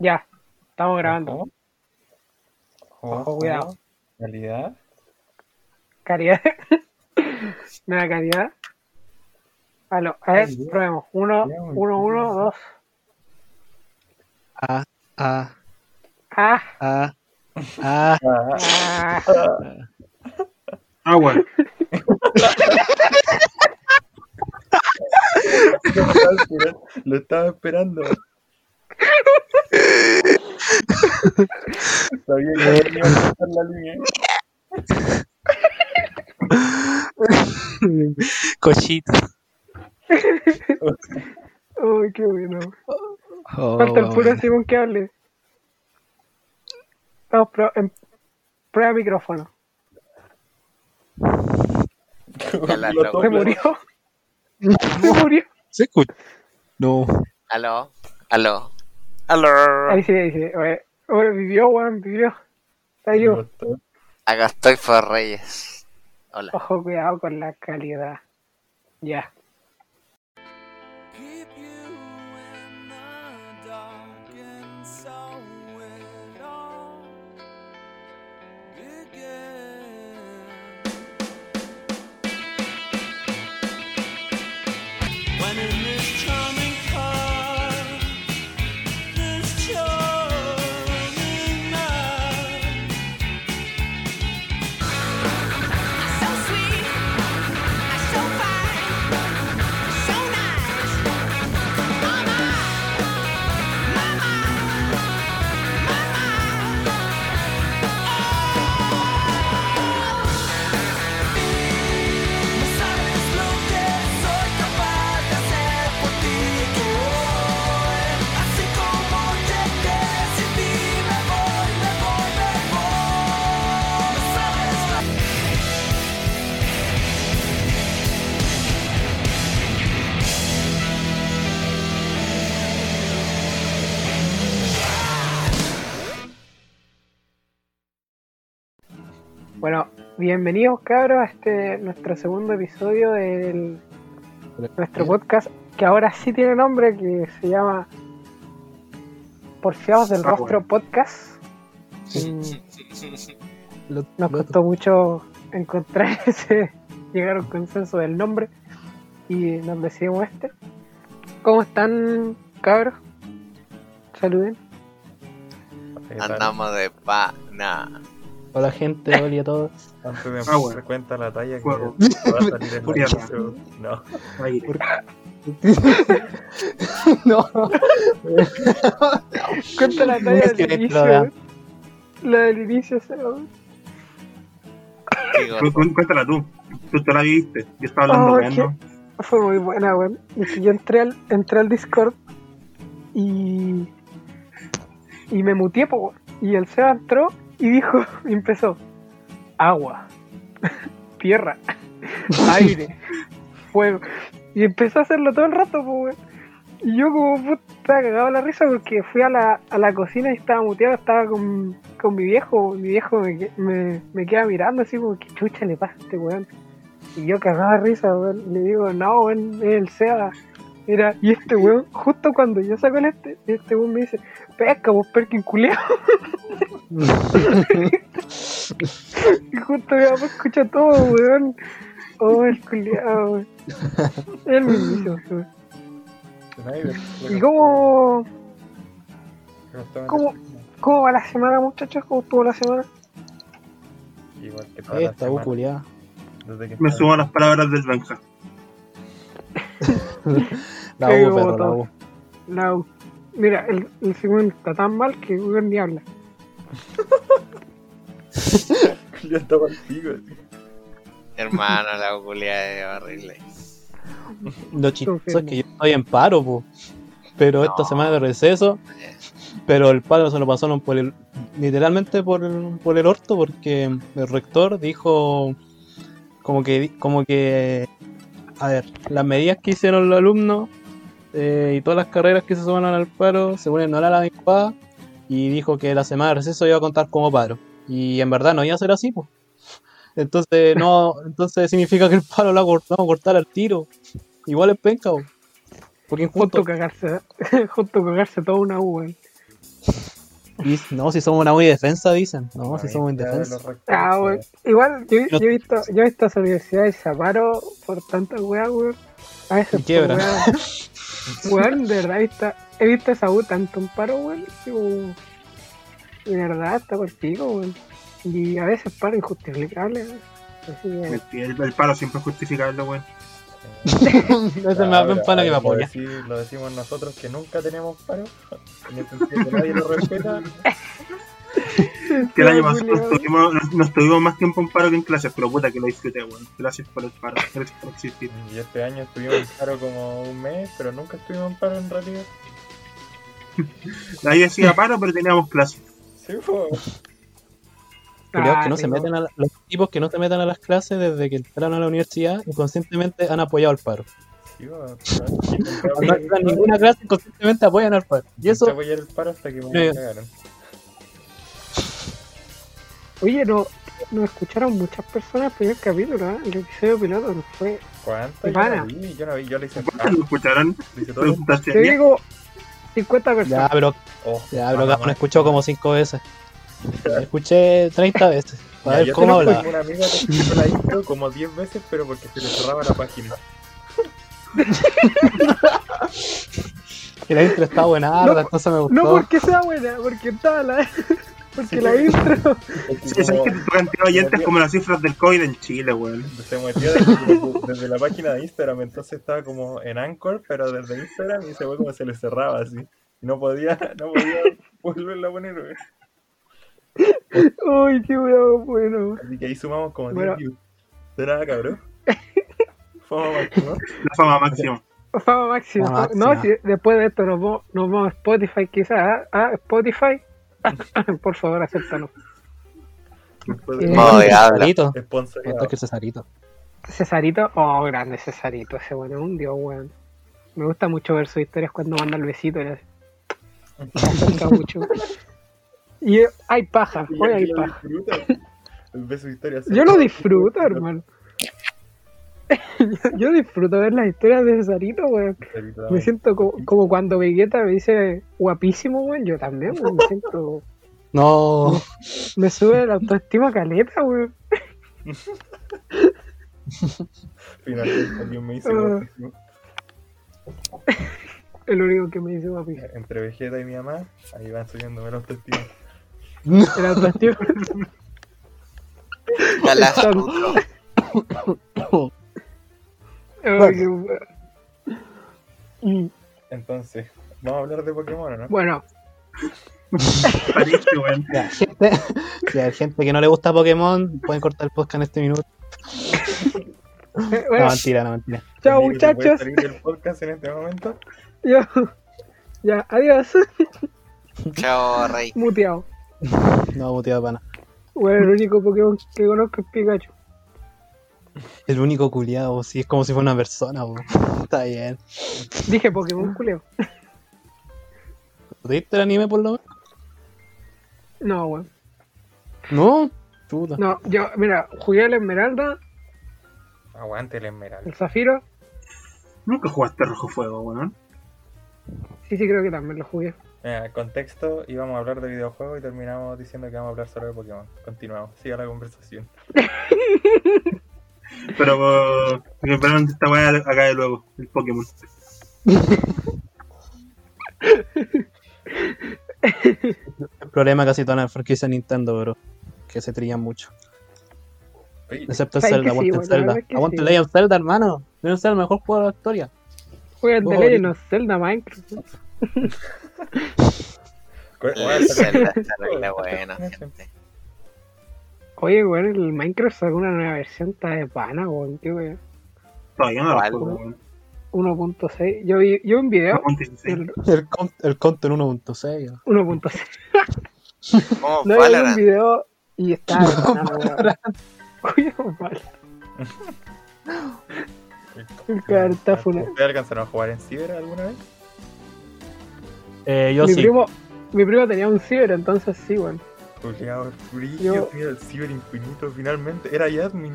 Ya, estamos grabando. Ojo. Ojo, cuidado. Calidad. Calidad. Nueva calidad. Aló, a ver, probemos. Uno, uno, uno, dos. Ah, ah, Ah, ah, ah. Ah, ah. Agua. lo estaba esperando. Esperando. Sabía que iba a pasar la línea. Cochito. Uy, qué bueno. Oh, Falta el puro bueno. Simón que hable. Estamos pro- en prueba micrófono. Se murió. Se murió. ¿Se escucha? No. Aló, aló, aló. Ahí sí, ahí sí. Oye, oye, vivió, weón, vivió. Está vivo. Acá estoy por Reyes. Hola. Ojo, cuidado con la calidad. Ya. Bueno, bienvenidos cabros a este nuestro segundo episodio de nuestro podcast que ahora sí tiene nombre que se llama Porfiados del Ah, Rostro Podcast. Nos costó mucho encontrar ese, llegar a un consenso del nombre y nos decidimos este. ¿Cómo están cabros? Saluden. Andamos de pana. Hola gente, hola a todos. Antes de Ah, bueno. cuenta la talla que Fuego. va a salir en la intro. No. No. Cuenta la talla del inicio. La del inicio, se weón. Qué Cu- gordo. cu- Cuéntala tú. Tú te la viviste. Yo estaba hablando Oh, Fue muy buena, weón. Yo entré al, entré al Discord y. Y me muteé, po, weón. Y el Seba entró y dijo, y empezó: agua, tierra, aire, fuego. Y empezó a hacerlo todo el rato, weón. Y yo, como puta, de la risa porque fui a la, a la cocina y estaba muteado, estaba con, con mi viejo. Mi viejo me, que- me, me queda mirando así como, ¿qué chucha le pasa a este weón? Y yo cagaba risa, weón. Le digo, no, weón, es el SEA. Era, y este weón, justo cuando yo saco el este, este weón me dice, pesca, vos perkin culeado. y justo mi papá escucha todo, weón. Oh, el culeado, weón. El mismísimo, weón. ¿Y cómo, cómo- la cómo va la semana, muchachos? ¿Cómo estuvo la semana? Igual que toda la Esta semana, desde que Me sumo a las palabras del Benja. La U, perro, la. U. La U. Mira, el, el segundo está tan mal que weón ni habla. Ya estaba así. Hermano, la oculidad es horrible. Lo chistoso es que yo estoy en paro, po. Pero esta semana de receso. Pero el paro se lo pasaron por el. Literalmente por el, por el orto, porque el rector dijo. Como que. Como que. A ver, las medidas que hicieron los alumnos eh, y todas las carreras que se suman al paro, según él, no era la adecuada. Y dijo que la semana de receso iba a contar como paro. Y en verdad no iba a ser así, pues. Entonces, no, entonces significa que el paro lo vamos a cortar al tiro. Igual es penca, po. Porque Justo injusto. cagarse, justo cagarse toda una U, weón. Y no, si somos una muy defensa, dicen. No, si somos indefensa. Ah. Igual, yo, yo he visto, yo he visto a esa universidad y se paro por tantas weas, weón. A veces Y quiebra. Weón, de verdad, he visto, he visto a esa U tanto en paro, weón. De verdad, está contigo, weón. Y a veces paro injustificable, weón. El, el paro siempre es justificable, weón. Ese me da Ah, buen pero pana que me lo apoya. decí- Lo decimos nosotros que nunca tenemos paro. En el sentido que nadie lo respeta. Que el año pasado nos tuvimos, nos, nos tuvimos más tiempo en paro que en clases, pero puta que lo disfruté, weón. Gracias por el paro, gracias por existir. Y este año estuvimos en paro como un mes, pero nunca estuvimos en paro en realidad. Ahí decía paro, pero teníamos clases. Sí, pues. Ah, que no se meten a la- los tipos que no se meten a las clases desde que entraron a la universidad inconscientemente han apoyado al paro. Sí, No ninguna clase inconscientemente apoyan al paro. Y eso, apoyar el paro hasta que me cagaron. Oye, no, nos escucharon muchas personas el primer capítulo, ¿eh? El episodio piloto nos fue. ¿Cuántas? Yo no vi, yo no vi, yo le hice ¿Cuántos lo escucharon? lo hice todo. Preguntaste Te digo 50 ya, personas. pero, Oh, ya, pero cabrón, escuchó como 5 veces. Escuché 30 veces. Para Ya, ver cómo tengo hablaba. una amiga que escuchó la intro como 10 veces, pero porque se le cerraba la página. Y la intro está buena, No, entonces me gustó. No porque sea buena, porque estaba la. Porque la intro. Sí, sabes que tu cantidad de oyentes como las cifras del COVID en Chile, weón. Se metió desde, desde la página de Instagram, entonces estaba como en Anchor, pero desde Instagram y se fue como se le cerraba así. Y no podía, no podía volverla a poner, güey. Uy, qué weón, bueno. Así que ahí sumamos como 10 Bueno. views. De nada, cabrón. Fama máxima. La fama máxima. Fama máxima. Fama No, si después de esto nos vamos, nos vamos a Spotify quizás. Ah, Spotify. Por favor, acéptanos. Después Eh. Cesarito. Sponsoreado. Esto es que Cesarito. Cesarito, oh, grande Cesarito, ese bueno, es un dios, weón. Me gusta mucho ver sus historias cuando manda el besito. Le se acerca mucho. Y eh, hay paja, hoy hay paja. historia. Yo lo disfruto, hermano. Yo- Yo disfruto ver las historias de Cesarito, weón. Me siento co- como, cuando Vegeta me dice guapísimo, weón. Yo también, weón. Me siento. No. Me sube la autoestima caleta, weón. Finalmente alguien me hizo Ah. guapísimo. El único que me dice guapísimo. Entre Vegeta y mi mamá, ahí van subiéndome los testigos. El autoestima. Entonces, vamos a hablar de Pokémon, ¿o ¿no? Bueno. Ya, gente, ya, gente que no le gusta Pokémon, pueden cortar el podcast en este minuto. No, mentira, no, mentira. chao Nico, ¿te puedes muchachos. salir del podcast en este momento? Yo. Ya, adiós. Chao, Rey. Muteado. No, motivado pana. Bueno, el único Pokémon que conozco es Pikachu. El único culiado, sí, es como si fuera una persona, po. Está bien. Dije Pokémon, culeo. ¿Te viste el anime por lo menos? No, weón. No, puta. No, yo, mira, jugué el Esmeralda, Aguante el Esmeralda. el Zafiro. Nunca jugaste Rojo Fuego, weón. Sí, sí, creo que también lo jugué. Mira, contexto, íbamos a hablar de videojuegos y terminamos diciendo que vamos a hablar solo de Pokémon. Continuamos, siga la conversación. Pero, uh, que esperaron esta weá acá de luego, el Pokémon. El problema casi todas las franquicias de Nintendo, bro. Que se trillan mucho. Excepto el Zelda, aguante el bueno, la Zelda. es Aguante. Legend of Zelda, hermano. Of Zelda, el mejor juego de la historia. Juegan de Legend of Zelda Minecraft. El Zelda está terrible bueno, gente. Oye, weón, el Minecraft sacó una nueva versión, está de pana, weón. Qué weón. Todavía no juego, weón. 1.6. Yo vi, yo vi un video. 1.16. El El, con- el Content 1.6. 1.6. Como No, yo vi un video y está de pana, weón. Cuidado, mal. El full. ¿Ustedes alcanzaron a jugar en Ciber alguna vez? Eh, yo mi sí. primo, mi primo tenía un ciber, entonces sí, weón. Juliado, brillo, Yo- el Ciber infinito, finalmente. Era admin.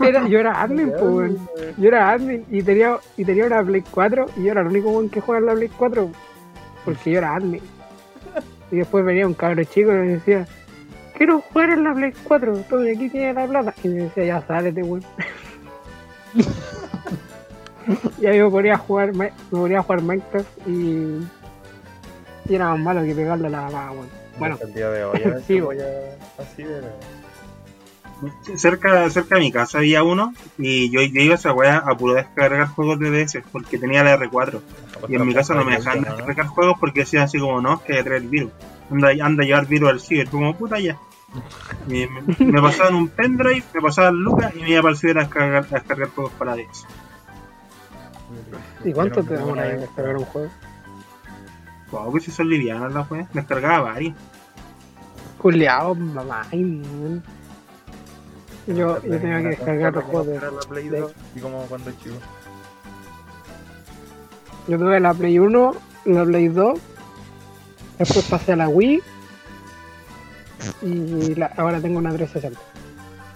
Era, yo era admin, pues, weón. Yo era admin y tenía, y tenía una Play 4 y yo era el único weón que juega en la Play 4 porque yo era admin. Y después venía un cabro chico y me decía, quiero jugar en la Play 4, tome, aquí tiene la plata. Y me decía, ya sálete, weón. y ahí me ponía a jugar, me ponía a jugar Minecraft y, y era más malo que pegarle a la weón. Bueno, el día de hoy Sí, voy a- así de... Cerca, cerca de mi casa había uno y yo, yo iba a esa weá a puro descargar juegos de DS porque tenía la R4. Y en mi casa no me dejaban ¿no? descargar juegos porque decían así como no, es que trae el virus. Anda, anda a llevar virus al ciber, como puta ya. Y me, me pasaban un pendrive, me pasaban lucas y me iba para el ciber a descargar, a descargar juegos para DS. ¿y cuánto te demora en descargar un juego? Wow, que si son livianas las weas, descargaba varios. Culeado, mamá. ay. Yo, yo tenía que descargar los juegos de... La Play de- 2 y como cuando chico. Yo tuve la Play 1, la Play 2, después pasé a la Wii y la- ahora tengo una 360.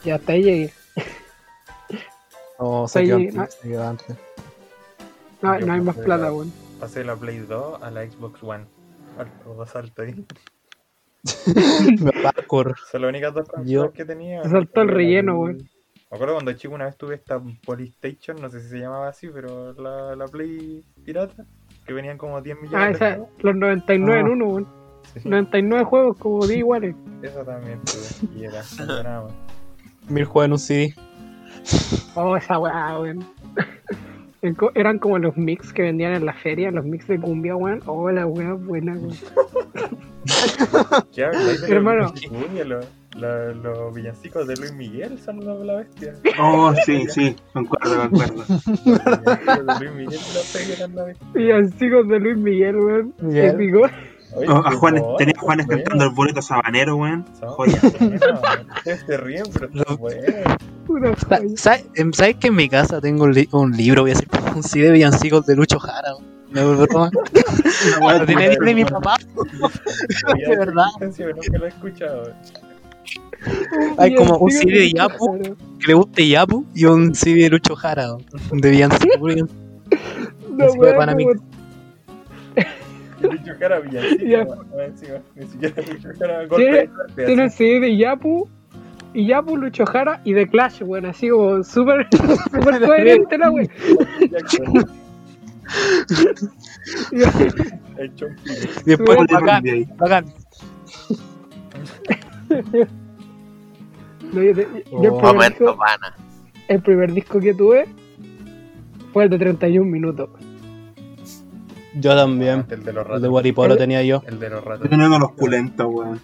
Y hasta ahí llegué. O se Ahí- quedó antes, se quedó antes. No, no hay más plata, la- weón. Pasé la Play 2 a la Xbox One. Alto, dos saltos ahí. Parkour. Son las únicas dos Yo- que tenía. Se saltó el relleno, weón. Me acuerdo cuando chico una vez tuve esta Polystation, no sé si se llamaba así, pero la, la Play pirata, que venían como 10 millones Ah, de esa, juegos. los 99 en Ah. uno, weón. Sí, 99 juegos como 10 iguales. esa también tuve. Y era nada más. Mil juegos en un CD. Oh, esa weá, weón. Eran como los mix que vendían en la feria, los mix de cumbia, weón. Oh, la weá buena, weón. ¿Qué hablas de Hermano. los Cumbia, los, la- los villancicos de Luis Miguel son de la bestia. Oh, sí, sí, concuerdo, concuerdo. Los villancicos de Luis Miguel la bestia. Con de Luis Miguel, weón. Miguel. Oye, a qué Juanes, mono, tenía a Juanes bueno. cantando el boleto sabanero, weón. Joya. se ríen, pero bueno. Em, ¿Sabes que en mi casa tengo un, li- un libro, voy a decir, un CD de villancicos de Lucho Jara? weón? No es broma. Lo tiene de mi papá. De verdad. nunca lo he escuchado. Hay como un CD de Yapu. Que le guste Yapu y un CD de Lucho Jara. De villancicos. No, Así weón. Lucho Jara villancico. Ni siquiera Lucho Jara Tiene- golpe de Tiene el. CD de Yapu. Y Yapu, Lucho Jara y The Clash, weón. Así como súper súper coherente la weón. El después, bacán, de ahí. bacán. No, yo, te- yo el, Oh. primer Momento disco, pana. el primer disco que tuve fue el de 31 minutos. Yo también. El de los El de ratos. Guaripolo tenía yo. El de los ratos. Yo tenía uno de los pulentos, weón.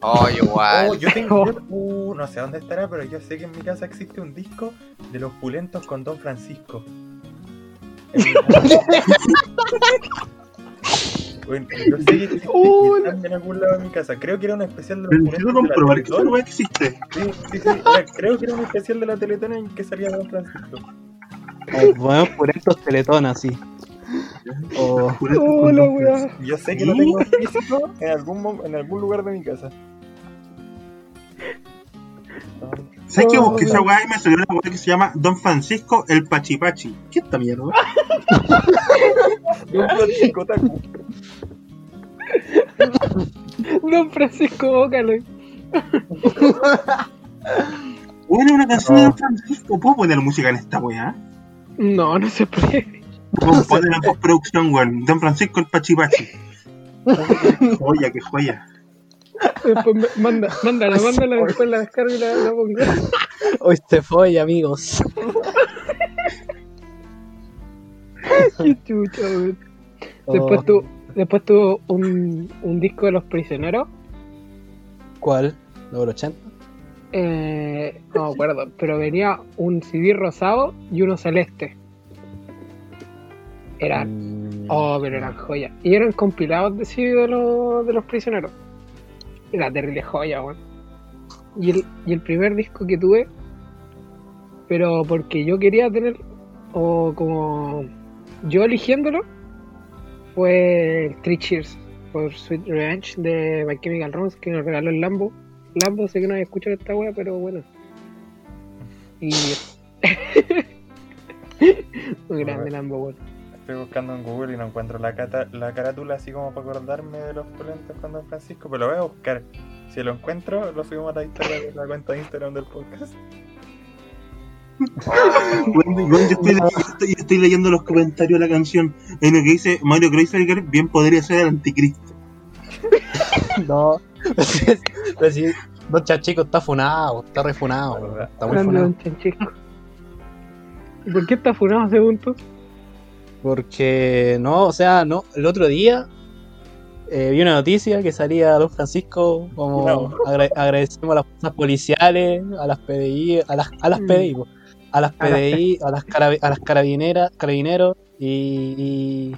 Oh, Oh, igual. yo tengo, uh, no sé dónde estará, pero yo sé que en mi casa existe un disco de los pulentos con Don Francisco. Bueno, yo sé que existe Uh, que están en algún lado de mi casa. Creo que era un especial de los pulentos comprobar que weá existe. Sí, sí, sí. Era- creo que era un especial de la Teletón en que salía Don Francisco. Bueno, por estos teletón así. O Pulentos Oh, con weá. pesos. Yo sé que lo tengo físico en algún, en algún lugar de mi casa. ¿Sabes que Oh, busqué esa weá y me salió una weá que se llama Don Francisco el Pachipachi? ¿Qué esta mierda? De un Francisco Taku. Don Francisco Bócalo. Bueno, una canción de Oh. Don Francisco. ¿Puedo poner música en esta weá? No, no se puede. Puedo poner en postproducción, weón. Don Francisco el Pachipachi. joya, qué joya. Después manda, mándala, mándala, después la descargo y la, la pongo. hoy se fue, amigos. Qué chucha, weón. Después, Oh, tu, después tuvo un, un disco de los prisioneros. ¿Cuál? ¿Número 80? Eh, no me acuerdo, pero venía un CD rosado y uno celeste. Eran, Mm, oh, pero eran joyas. Y eran compilados de de, los de los prisioneros. Era terrible joya, weón. Y el, y el primer disco que tuve, pero porque yo quería tener, o como yo eligiéndolo, fue el Three Cheers por Sweet Revenge de My Chemical Romance que nos regaló el Lambo. Lambo, sé que no había escuchado esta wea, pero bueno. Y. Muy grande Lambo, weón. Estoy buscando en Google y no encuentro la, cata- la carátula así como para acordarme de los polentes con Don Francisco, pero lo voy a buscar. Si lo encuentro, lo subimos a la historia de la cuenta de Instagram del podcast. Bueno, bueno, yo, estoy, yo estoy- yo estoy leyendo los comentarios de la canción. En el que dice Mario Kreisberger bien podría ser el anticristo. No. Pero si Don Chachico está funado, está refunado. Está muy funado. Don Chanchisco. ¿Y por qué está funado según tú? Porque no, o sea, no, el otro día eh, vi una noticia que salía Don Francisco como No. agra- agradecemos a las fuerzas policiales, a las PDI, a las, a las Mm. PDI, po, a las PDI, a las, carabi- a las carabineras, carabineros y,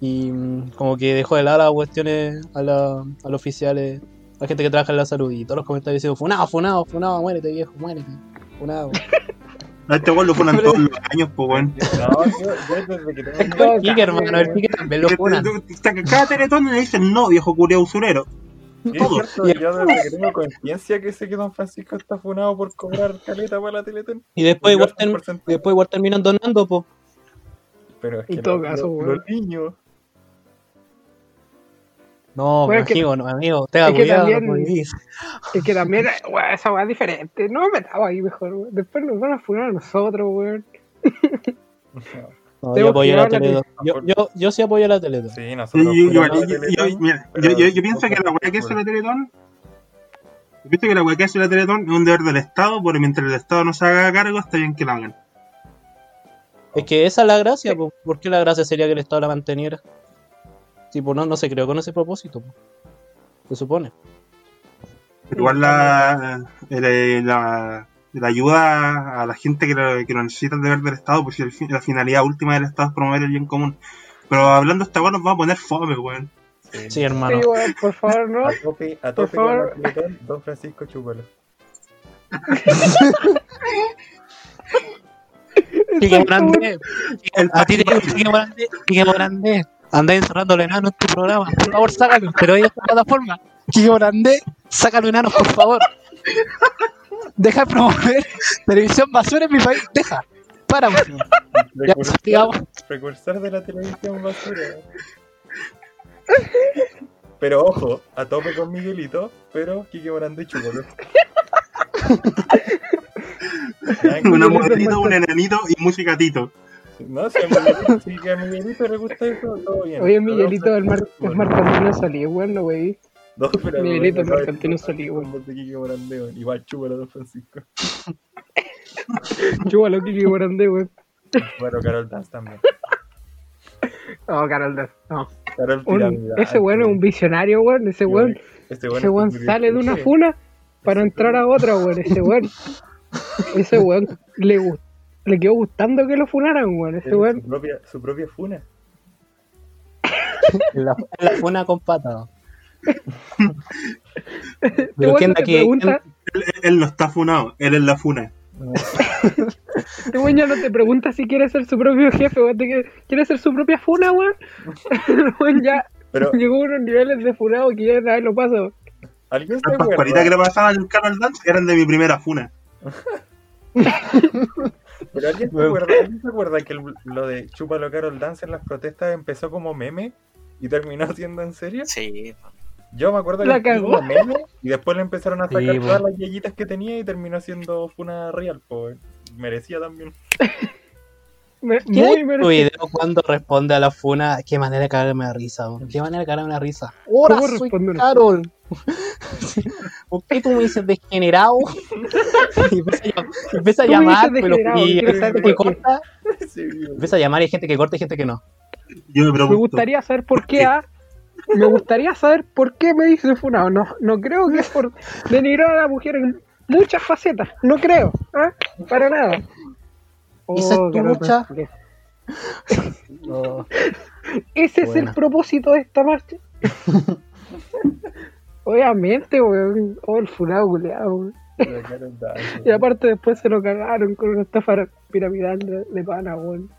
y, y, mm, como que dejó de lado las cuestiones a, la- a los oficiales, a la gente que trabaja en la salud y todos los comentarios diciendo funado, funado, funado, muérete viejo, muérete, funado. A este weón lo funan todos los años, pues weón. No, yo, yo desde que tengo El Kike, hermano, el Kike también lo funan. Cada teletón le dicen no, viejo culiao usurero. Es cierto, yo desde que tengo conciencia que sé que Don Francisco está funado por cobrar caleta para la Teletón. Y después igual, Yo term- 100%. después igual terminan donando, po. Pero es En que todo caso, los niños. No, Bueno, que- amigo, no, amigo, tenga es que cuidado, también- no podís. Es que también, weón, esa weá es diferente. No me metaba ahí mejor, weón. Después nos van a funar a nosotros, weón. No, yo apoyo que la llevar la Teletón. Yo, yo, yo sí apoyo la Teletón. Sí, nosotros. yo- yo- yo- la yo- Teletón, mira, pero yo- yo- yo pienso que la weá que hace la Teletón. Yo pienso que la weá que hace la Teletón es un deber del Estado, porque mientras el Estado no se haga cargo, está bien que la hagan. Es que esa es la gracia, po. ¿por qué la gracia sería que el Estado la manteniera? Tipo, no, no se creó con ese propósito, se supone. Igual la, el- la, la ayuda a la gente que lo, que lo necesita el deber del Estado, pues la finalidad última del Estado es promover el bien común. Pero hablando de esta weá nos vamos a poner fome, weón. Sí. Sí, hermano. Sí, weón, por favor, no. A tope, a Por tope con favor. Don Francisco Chúpalo. Quique Morandé, a ti te digo, Quique Morandé, Quique Morandé, andá encerrando los enanos en tu programa, por favor, sácalo, pero en esta plataforma. Quique Morandé, sácalo enanos, por favor. Deja de promover televisión basura en mi país, deja. Para. Ya, precursor de la televisión basura. Pero ojo, a tope con Miguelito, pero Kike Morandé Chúpalo. Ya, Un amorcito, un enanito y música tito. No, si a Miguelito, si que a Miguelito le gusta eso, todo bien. Oye, Miguelito, el, mar, el Marcantino salí, weón, no, wey. No, pero Miguelito, el no, Marcantino no, salió, weón. Igual chúpalo, Don Francisco. Chúbalo, Kiki Morandé, weón. Bueno, Carol Dance también. No, Carol Dance, no. Carol ese weón es un visionario, weón. Ese weón, Este ese weón sale de una funa para entrar a otra, weón. Ese weón, ese weón le, gu- le quedó gustando que lo funaran, weón. Ese Es weón, Su propia, su propia funa. En la, la funa con pata. este Pero quién que. pregunta, Él, él no está funado, él es la funa. este weón ya no te pregunta si quiere ser su propio jefe, weón. quiere- ser su propia funa, weón. El weón ya Pero, llegó a unos niveles de funado que ya nadie lo pasa, weón. ¿alguien se Las pascualitas que le pasaban en Carol Dance eran de mi primera funa. Pero ¿alguien se acuerda, ¿alguien se acuerda que el- lo de Chúpalo Carol Dance en las protestas empezó como meme y terminó siendo en serio? Sí, Yo me acuerdo que La empezó cagó. como meme y después le empezaron a sacar po. todas las yayitas que tenía y terminó siendo Funa Real, pues. Merecía también. Me- ¿Quién Muy tu video cuando responde a la funa? Qué manera de cagarme de risa, weón. Qué manera de cagarme de risa. Ahora ¿Cómo soy Carol. ¿Por qué tú me dices degenerado? y empieza a, empieza a llamar, pero y hay gente que corta. Sí. Empieza a llamar y hay gente que corta y gente que no. Yo me Me gustaría saber por qué, ah. Me gustaría saber por qué me dice funado. No, no creo que es por denigrar a la mujer en muchas facetas. No creo, ¿ah? Para nada. Esa es tu lucha. Oh, Ese es el propósito de esta marcha. Obviamente, weón. Oh, el weón. Dance, Y aparte después se lo cagaron con una estafa piramidal de, de pana, weón.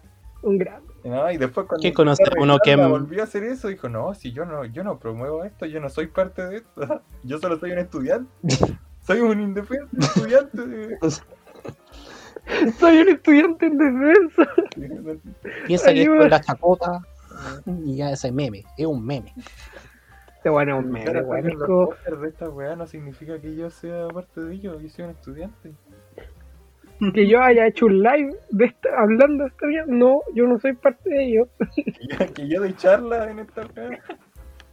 Un gran. No, y después cuando ¿Quién conoce Ricardo uno que- volvió a hacer eso, dijo, no, si yo no, yo no promuevo esto, yo no soy parte de esto, yo solo soy un estudiante, soy un indefenso estudiante. Soy un estudiante en defensa. Piensa que esto Ayuda. es la chacota y ya ese meme, es un meme. Este bueno es un meme, weón. de esta weá no significa que yo sea parte de ellos, yo soy un estudiante. que yo haya hecho un live de esta, hablando de esta mierda. No, yo no soy parte de ello. Que yo, que yo doy charla en esta weá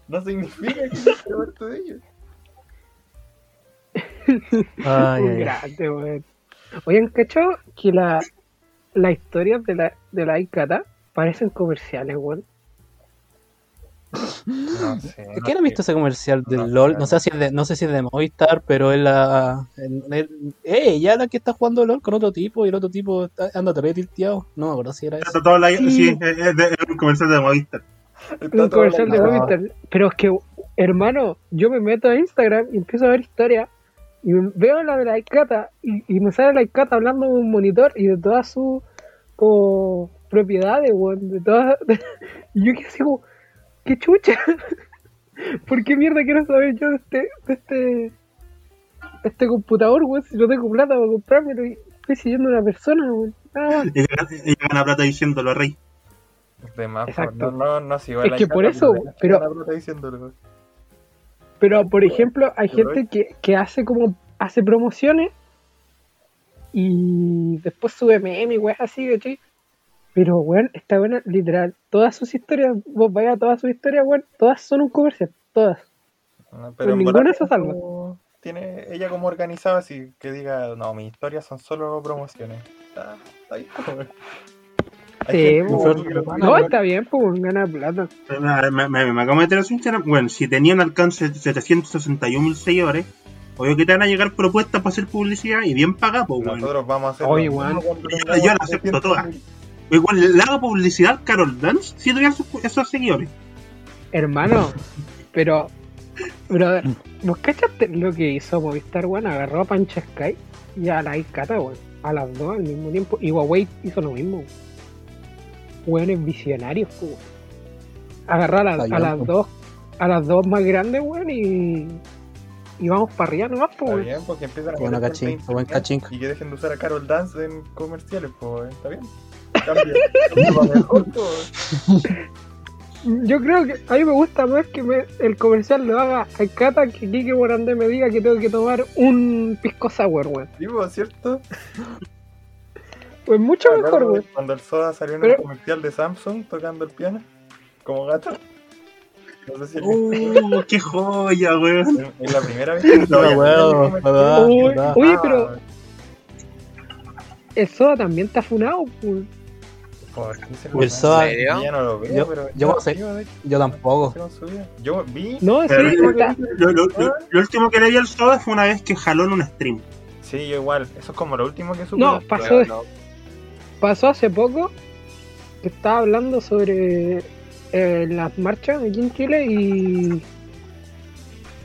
no significa que yo sea parte de ellos. Ay, Un ay. grande, weón. Oigan, ¿cachado? Que la, las historias de la, de la Icata parecen comerciales, weón. No sé. ¿Qué no has visto ese comercial del No, LOL? No sé si es de, no sé si es de Movistar, pero es la. eh, ya la que está jugando LOL con otro tipo y el otro tipo está, anda terrible tilteado. No me acuerdo si era eso. Está todo la- Sí. sí, es, de- es un comercial de Movistar. Está Un comercial de Movistar. Pero es que, hermano, yo me meto a Instagram y empiezo a ver historias y veo la de la Icata y, y me sale la Icata hablando de un monitor y de todas sus como propiedades, weón. De todas. y yo quedé así como, qué chucha. ¿Por qué mierda quiero saber yo de este, de este, de este computador, weón? Si no tengo plata para comprármelo y estoy siguiendo a una persona, weón. Nada más. Y y gana plata diciéndolo, rey. De más, Exacto. no, no, no sigo Es la que por eso, pero- pero- por ejemplo, hay gente que, que hace como hace promociones y después sube meme y weas así, ¿cachai? Pero, weón, está buena, literal. Todas sus historias, vos vayas a todas sus historias, weón, todas son un comercial. Todas. No, Pero ninguna se salva. Tiene ella como organizada así que diga, no, mis historias son solo promociones. Está, está ahí. Sí, No, está bien, pues, gana plata. Me, me, me, acabo de meter a su Instagram. Bueno, si tenían alcance de 761 mil seguidores, obvio que te van a llegar propuestas para hacer publicidad y bien pagadas, pues, bueno. Nosotros vamos a hacer. Oye, Yo- la acepto 300.000. toda. Igual le hago publicidad a Carol Dance si tuviera esos seguidores. Hermano, pero, brother, ¿vos cachaste lo que hizo Movistar, weón? Agarró a Pancha Sky y a la Icata, weón. A las dos al mismo tiempo. Y Huawei hizo lo mismo, weón. Weones visionarios, pues. Agarró a, a las dos, a las dos más grandes, weón, y, y vamos para arriba nomás, pues, Está bien, porque empiezan a Bueno, cachín, buen cachín. Y que dejen de usar a Carol Dance en comerciales, pues, está bien. Cambia. Mejor. Yo creo que a mí me gusta más que me- el comercial lo haga a Icata que Kike Morandé me diga que tengo que tomar un pisco sour, weón. Pues, ¿cierto? Pues mucho Me mejor, weón. Cuando el Soda salió en Pero- el comercial de Samsung tocando el piano, como gato. No sé si ¡Uh, qué joya, weón! es la primera vez que No, lo weón. Oye, pero el Soda también está funado, pues. El Soda- Yo no lo veo, yo- pero tampoco. Yo vi. No, sí, está. lo, lo- lo- lo último que le vi al Soda fue una vez que jaló en un stream. Sí, yo igual. Eso es como lo último que supe. No, pasó, Pero no, pasó hace poco que estaba hablando sobre eh, las marchas aquí en Chile y.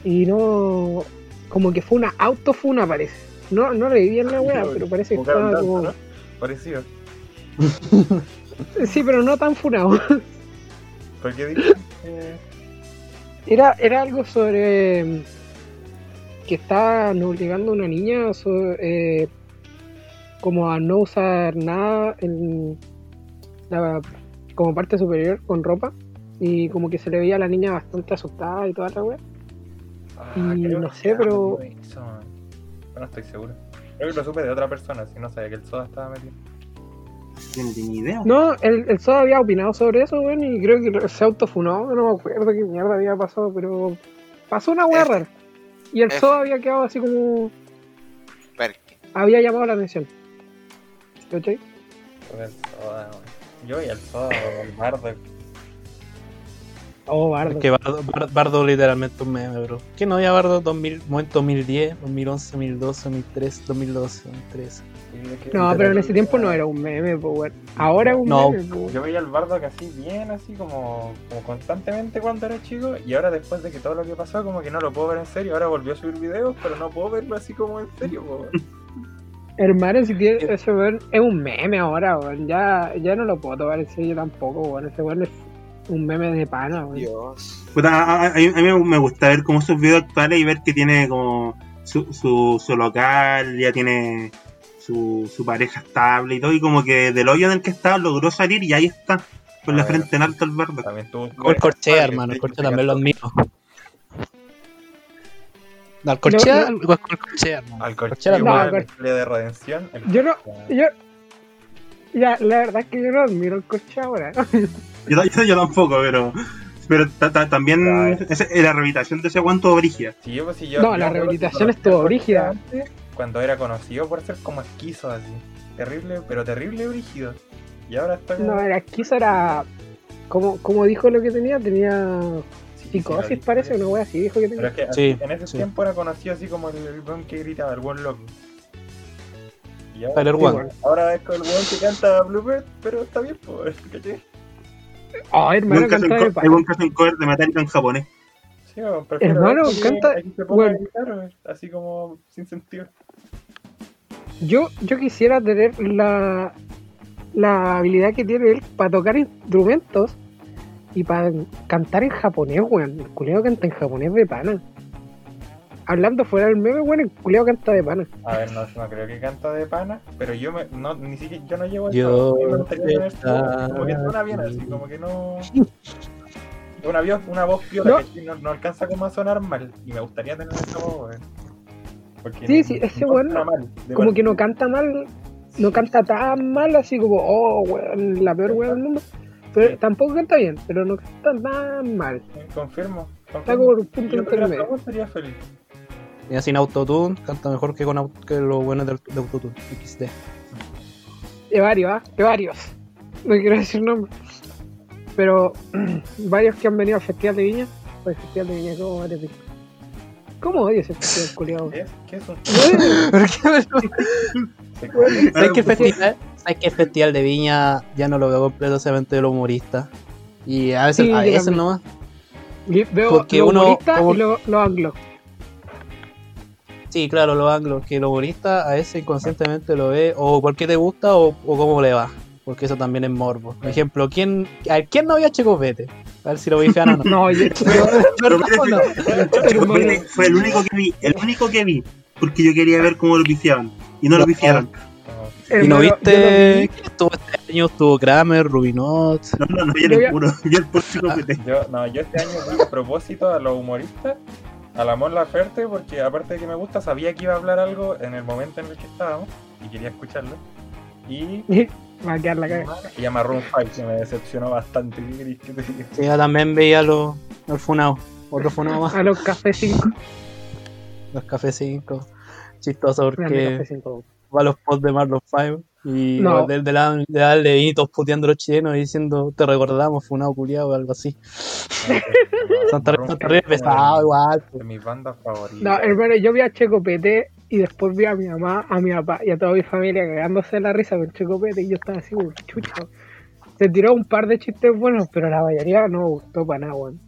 Y no. Como que fue una autofuna, parece. No, no leí bien la weá, pero parece que estaba como. ¿no? Parecido. Sí, pero no tan funado. Porque dije. eh, Era, era algo sobre que estaban obligando a una niña so- eh, como a no usar nada en la, como parte superior con ropa y como que se le veía a la niña bastante asustada y toda la wea. ah, Y no sé, pero- eso. No estoy seguro. Creo que lo supe de otra persona, si no sabía que el Soda estaba metido. No tenía idea. No, el, el Soda había opinado sobre eso, weón, y creo que se autofunó, no me acuerdo qué mierda había pasado, pero pasó una rara. Y el F. Soda había quedado así como... Perky. había llamado la atención. ¿Cachai? El Soda. Yo y el Soda, el Bardo. Oh, Es bardo. que Bardo, Bar- Bardo literalmente un meme, bro. ¿Qué no había Bardo 2000, momento 2010, 2011, 2012, 2013, 2012, 2013? Y es que No, pero en ese tiempo no era un meme, weón. Ahora es un No. meme, pues. Yo veía al Bardo que así bien, así como, como constantemente cuando era chico y ahora después de que todo lo que pasó como que no lo puedo ver en serio, ahora volvió a subir videos, pero no puedo verlo así como en serio, po. Hermano, si tiene ese weón es un meme ahora, weón. Ya, ya no lo puedo tomar en serio tampoco, weón. Ese weón es un meme de pana, weón. Dios. Puta, a, a- a mí me gusta ver como esos videos actuales y ver que tiene como su, su, su local, ya tiene su, su pareja estable y todo, y como que del hoyo en el que estaba logró salir y ahí está, con la ver. frente en alto el verde. También tuvo Corchea, hermano. El Corchea también lo admiro. No, el Corchea, No, Corchea. Al Corchea Corchea, No, igual, Cor- la historia de redención. el Yo no- Corchea. Yo. Ya, la verdad es que yo no admiro el coche ahora. Yo, yo, yo tampoco, pero. Pero ta- ta- también Claro. ese- la rehabilitación de ese guanto brigia. Sí, pues, sí, yo- No, yo la rehabilitación estuvo al Corchea brígida. antes, Cuando era conocido por ser como esquizo así. Terrible, pero terrible brígido. Y ahora está como. No, era esquizo, era. Como, como dijo lo que tenía, tenía psicosis, parece, una wea así dijo que Pero tenía. es que Sí, en ese sí. tiempo era conocido así como el, el weón que gritaba, el buen loco. Y ahora, Tyler Sí, One. bueno. ahora es con el weón que canta Bluebird, pero está bien, pues, ¿cachai? Oh, hermano, Nunca canta de hay un que hacen cover de Metallica en japonés. Sí, prefiero Hermano, canta- se ponga así como sin sentido. Yo, yo quisiera tener la, la habilidad que tiene él para tocar instrumentos y para cantar en japonés, weón. El culiao canta en japonés de pana. Hablando fuera del meme, weón, el culiao canta de pana. A ver, no, no creo que canta de pana, pero yo me, no, ni siquiera, yo no llego a Yo está como que suena bien así, como que no... Una, voz- una voz piola No. que no, no alcanza como a sonar mal, y me gustaría tener esa voz, weón. Porque Sí, no- sí, ese no weón mal, Como que no canta mal, no canta tan mal así como, oh, weón, la peor weón del mundo. Pero tampoco canta bien, pero no canta tan mal. Confirmo. Está como un punto intermedio. sería feliz. Y sin autotune, canta mejor que con que los buenos de, de autotune. XD. De varios, ¿ah? De varios. No quiero decir nombres. Pero varios que han venido al Festival de Viña. O el Festival de Viña, ¿cómo varios dicen? ¿Cómo odio ese festival, culiado? ¿Qué es? ¿Qué es ¿Pero qué festival, ¿sabes que el festival de Viña ya no lo veo completamente de los humoristas? Y a veces, Sí, a veces nomás. Y Veo Porque los uno- humoristas como- y los lo anglos. Sí, claro, los anglos, que el humorista a veces inconscientemente lo ve, o porque te gusta o, o cómo le va. Porque eso también es morbo. Por ejemplo, ¿quién, a ver, ¿quién no vio a Checopete? A ver si lo bifean o no. No, yo, Pero ¿Verdad o no? hermano, Fue el único que vi, el único que vi, porque yo quería ver cómo lo pifiaban. Y no lo No. pifiaron. No, ¿Y no hermano, yo lo viste vi. que estuvo este año? Estuvo Kramer, Rubinot. No, no, no, yo el puro, yo el puro chicopete. Yo, no, yo este año vi a propósito a los humoristas, a la Mon Laferte, porque aparte de que me gusta, sabía que iba a hablar algo en el momento en el que estábamos y quería escucharlo. Y, Va a quedar la caga. y a Maroon 5, que me decepcionó bastante. ¿Qué querés que te diga? Sí, yo también veía los, los funados. Otro funado más. A los Café 5. Los Café 5. Chistoso Grande porque Café 5. Va a los posts de Marlon 5 y No. de, de la de la de Vinitos puteando a los chilenos y diciendo te recordamos, funado culiado o algo así. Son ter- Maroon son 5 terribles es pesados igual. De mis bandas favoritas. No, hermano, yo vi a Checopete y después vi a mi mamá, a mi papá y a toda mi familia cagándose de la risa con Checopete y yo estaba así chucha. Se tiró un par de chistes buenos, pero la mayoría no me gustó para nada, weón.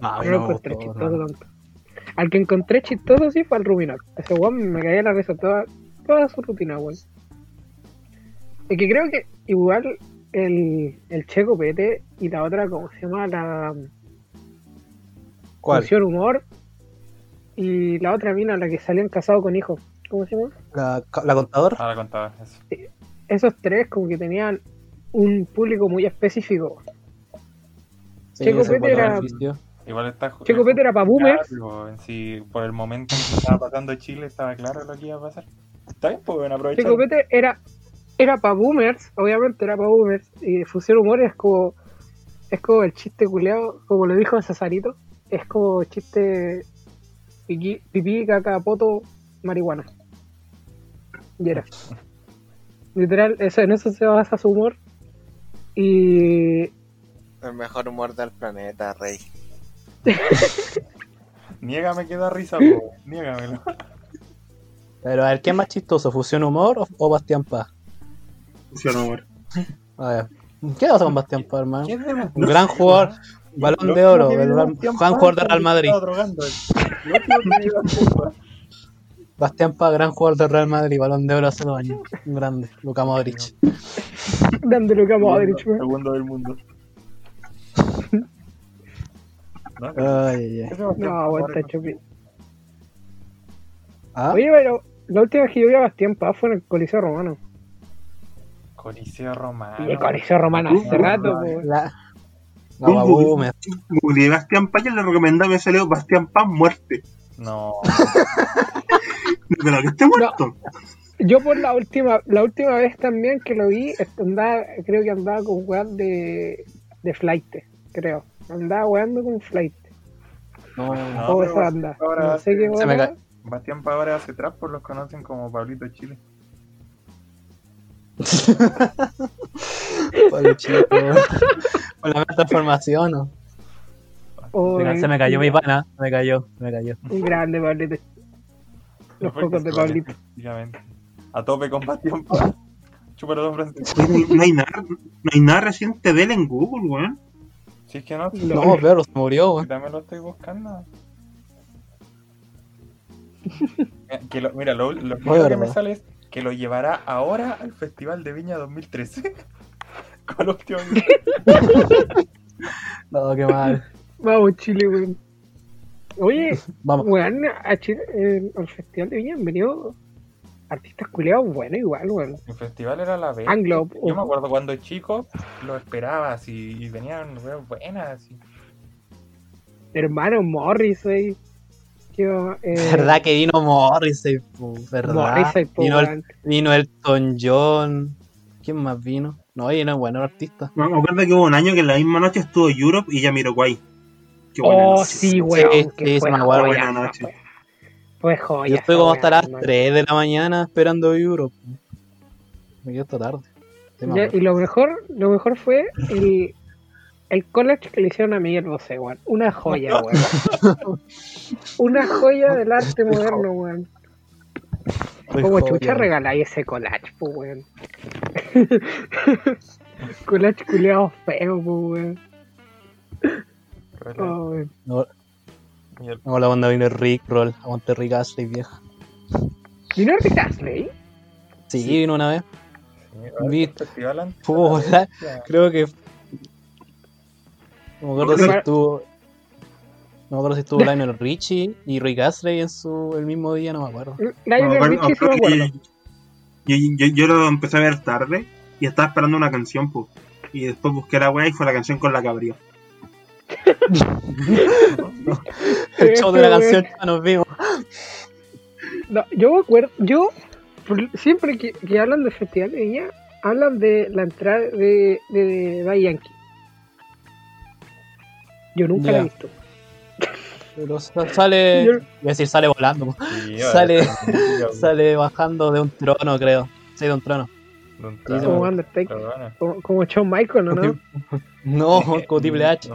No, a mí No no encontré chistoso tanto. Al que encontré chistoso sí fue al Rubinot. Ese weón me caía de la risa toda, toda su rutina, weón. Es que creo que igual el, el Checo Pete y la otra, ¿cómo se llama? La ¿Cuál? Función Humor y la otra mina, la que salían casados con hijos. ¿Cómo se llama? La, la contadora. Ah, la contaba, eso. Esos tres como que tenían un público muy específico. Sí, Checo Pete era-. Igual está. Checo Pete era pa' boomers. Claro, en sí, por el momento en que estaba pasando Chile, estaba claro lo que iba a pasar. Está bien, pues bueno, aprovechar. Era, era para boomers, obviamente era para boomers, y Fusión Humor es como, es como el chiste culeado, como lo dijo Cesarito, es como chiste piqui- pipí, caca, poto, marihuana. Y era. Literal, eso, en eso se basa su humor. Y El mejor humor del planeta, rey. Niégame que da risa, po. Niégamelo. Pero a ver, ¿qué es más chistoso? ¿Fusión Humor o, o Bastián Paz? Fusión humor. A ver, ¿qué pasa con Bastián Paz, hermano? ¿Qué es de Un gran jugador, balón de oro, gran jugador de cuando Real Madrid. Bastián Paz. Gran jugador de Real Madrid, balón de oro hace dos años. Un grande, Luka Modric. dándole cama a Modric, weón. Segundo del mundo. ¿No? Ay, ay, ay. No, aguanta, Chupi. ¿Ah? Oye, pero la última vez que yo vi a Bastián Paz fue en el Coliseo Romano. Coliseo Romano. y el Coliseo Romano hace rato, po. La... Boomer. Googleé Bastián Paz y le recomendó me salió Bastián Paz muerte. No, Pero que esté muerto. Yo por la última, la última vez también que lo vi, andaba, creo que andaba con weón de, de flight, creo. Andaba weando con flight. No, No, o pero esa No sé qué se me weón. cae. Bastián Pavara hace trap, pues los conocen como Pablito Chile. Pobre chico. Con la transformación, ¿no? Se, me cayó mi pana, me cayó, se me cayó. Un grande Pablito. Los pocos de Pablito. A tope con Bastián. Chúpalo, don Francisco. No hay nada, no hay nada reciente de él en Google, weón. Si es que no, No, perro, se murió, weón. también lo estoy buscando. Mira, que lo, mira, lo, lo que verdad. me sale es que lo llevará ahora al Festival de Viña 2013. Con tíos. No, qué mal. Vamos, Chile, weón. Oye, Vamos. weón, a Chile, eh, al Festival de Viña han venido artistas culiados buenos igual, weón. El festival era la vez. Anglo. Yo me acuerdo cuando chico lo esperaba así y venían weas buenas así. Hermano Morrissey. Eh, ¿Verdad que vino Morrissey? ¿Verdad? Morrissey, po, vino, el, vino Elton John. ¿Quién más vino? No, vino bueno artista. Me acuerdo que hubo un año que en la misma noche estuvo Europe y Jamiroquai. Qué buena Oh, noche. sí, weón. Sí, sí, fue se me acuerdo. joya, Buena noche. fue- Fue joya. Yo estoy como hasta las hermano. 3 de la mañana esperando Europe. Me quedo hasta tarde. Sí, me Ya, acuerdo. y lo mejor, lo mejor fue el, el college que le hicieron a Miguel Bosé, weón. Una joya, weón. Una joya del arte moderno, weón. Como chucha regaláis ese collage, pues, weón. collage culeado feo, pues, weón. Oh, weón. No, la onda vino Rick Roll. Aguante Rick Astley, vieja. ¿Vino Rick Astley? Sí, vino una vez. sí, Vi- festival antes Creo que. No me acuerdo si estuvo. No me acuerdo si estuvo Lionel Richie y Rick Astley en su el mismo día, no me acuerdo. Lionel Richie sí me acuerdo Yo, yo, yo lo empecé a ver tarde y estaba esperando una canción, pues. Y después busqué la weá y fue la canción con la que abrió. El show de la canción ya nos vimos. No, yo me acuerdo, yo siempre que, que hablan del Festival de Viña, hablan de la entrada de, de, de Yankee. Yo nunca la he visto. Pero sa- sale. Yo- Iba a decir, sale volando. Sale- Sale bajando de un trono, creo. Sí, de un trono. de un Sí, trago, Como. Undertaker, como, como Shawn Michaels, ¿no? no? No, como Triple H.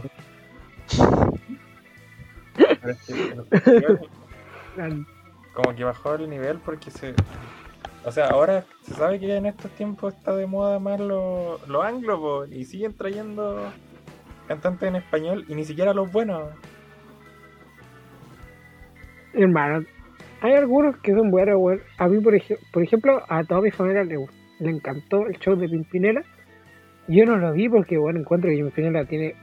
Como que bajó el nivel porque se o sea ahora se sabe que en estos tiempos está de moda más lo, lo anglo po, y siguen trayendo cantantes en español y ni siquiera los buenos Hermano, hay algunos que son buenos, weón. A mí, por, ej- por ejemplo, a toda mi familia le, encantó el show de Pimpinela. Yo no lo vi porque, bueno, encuentro que Pimpinela tiene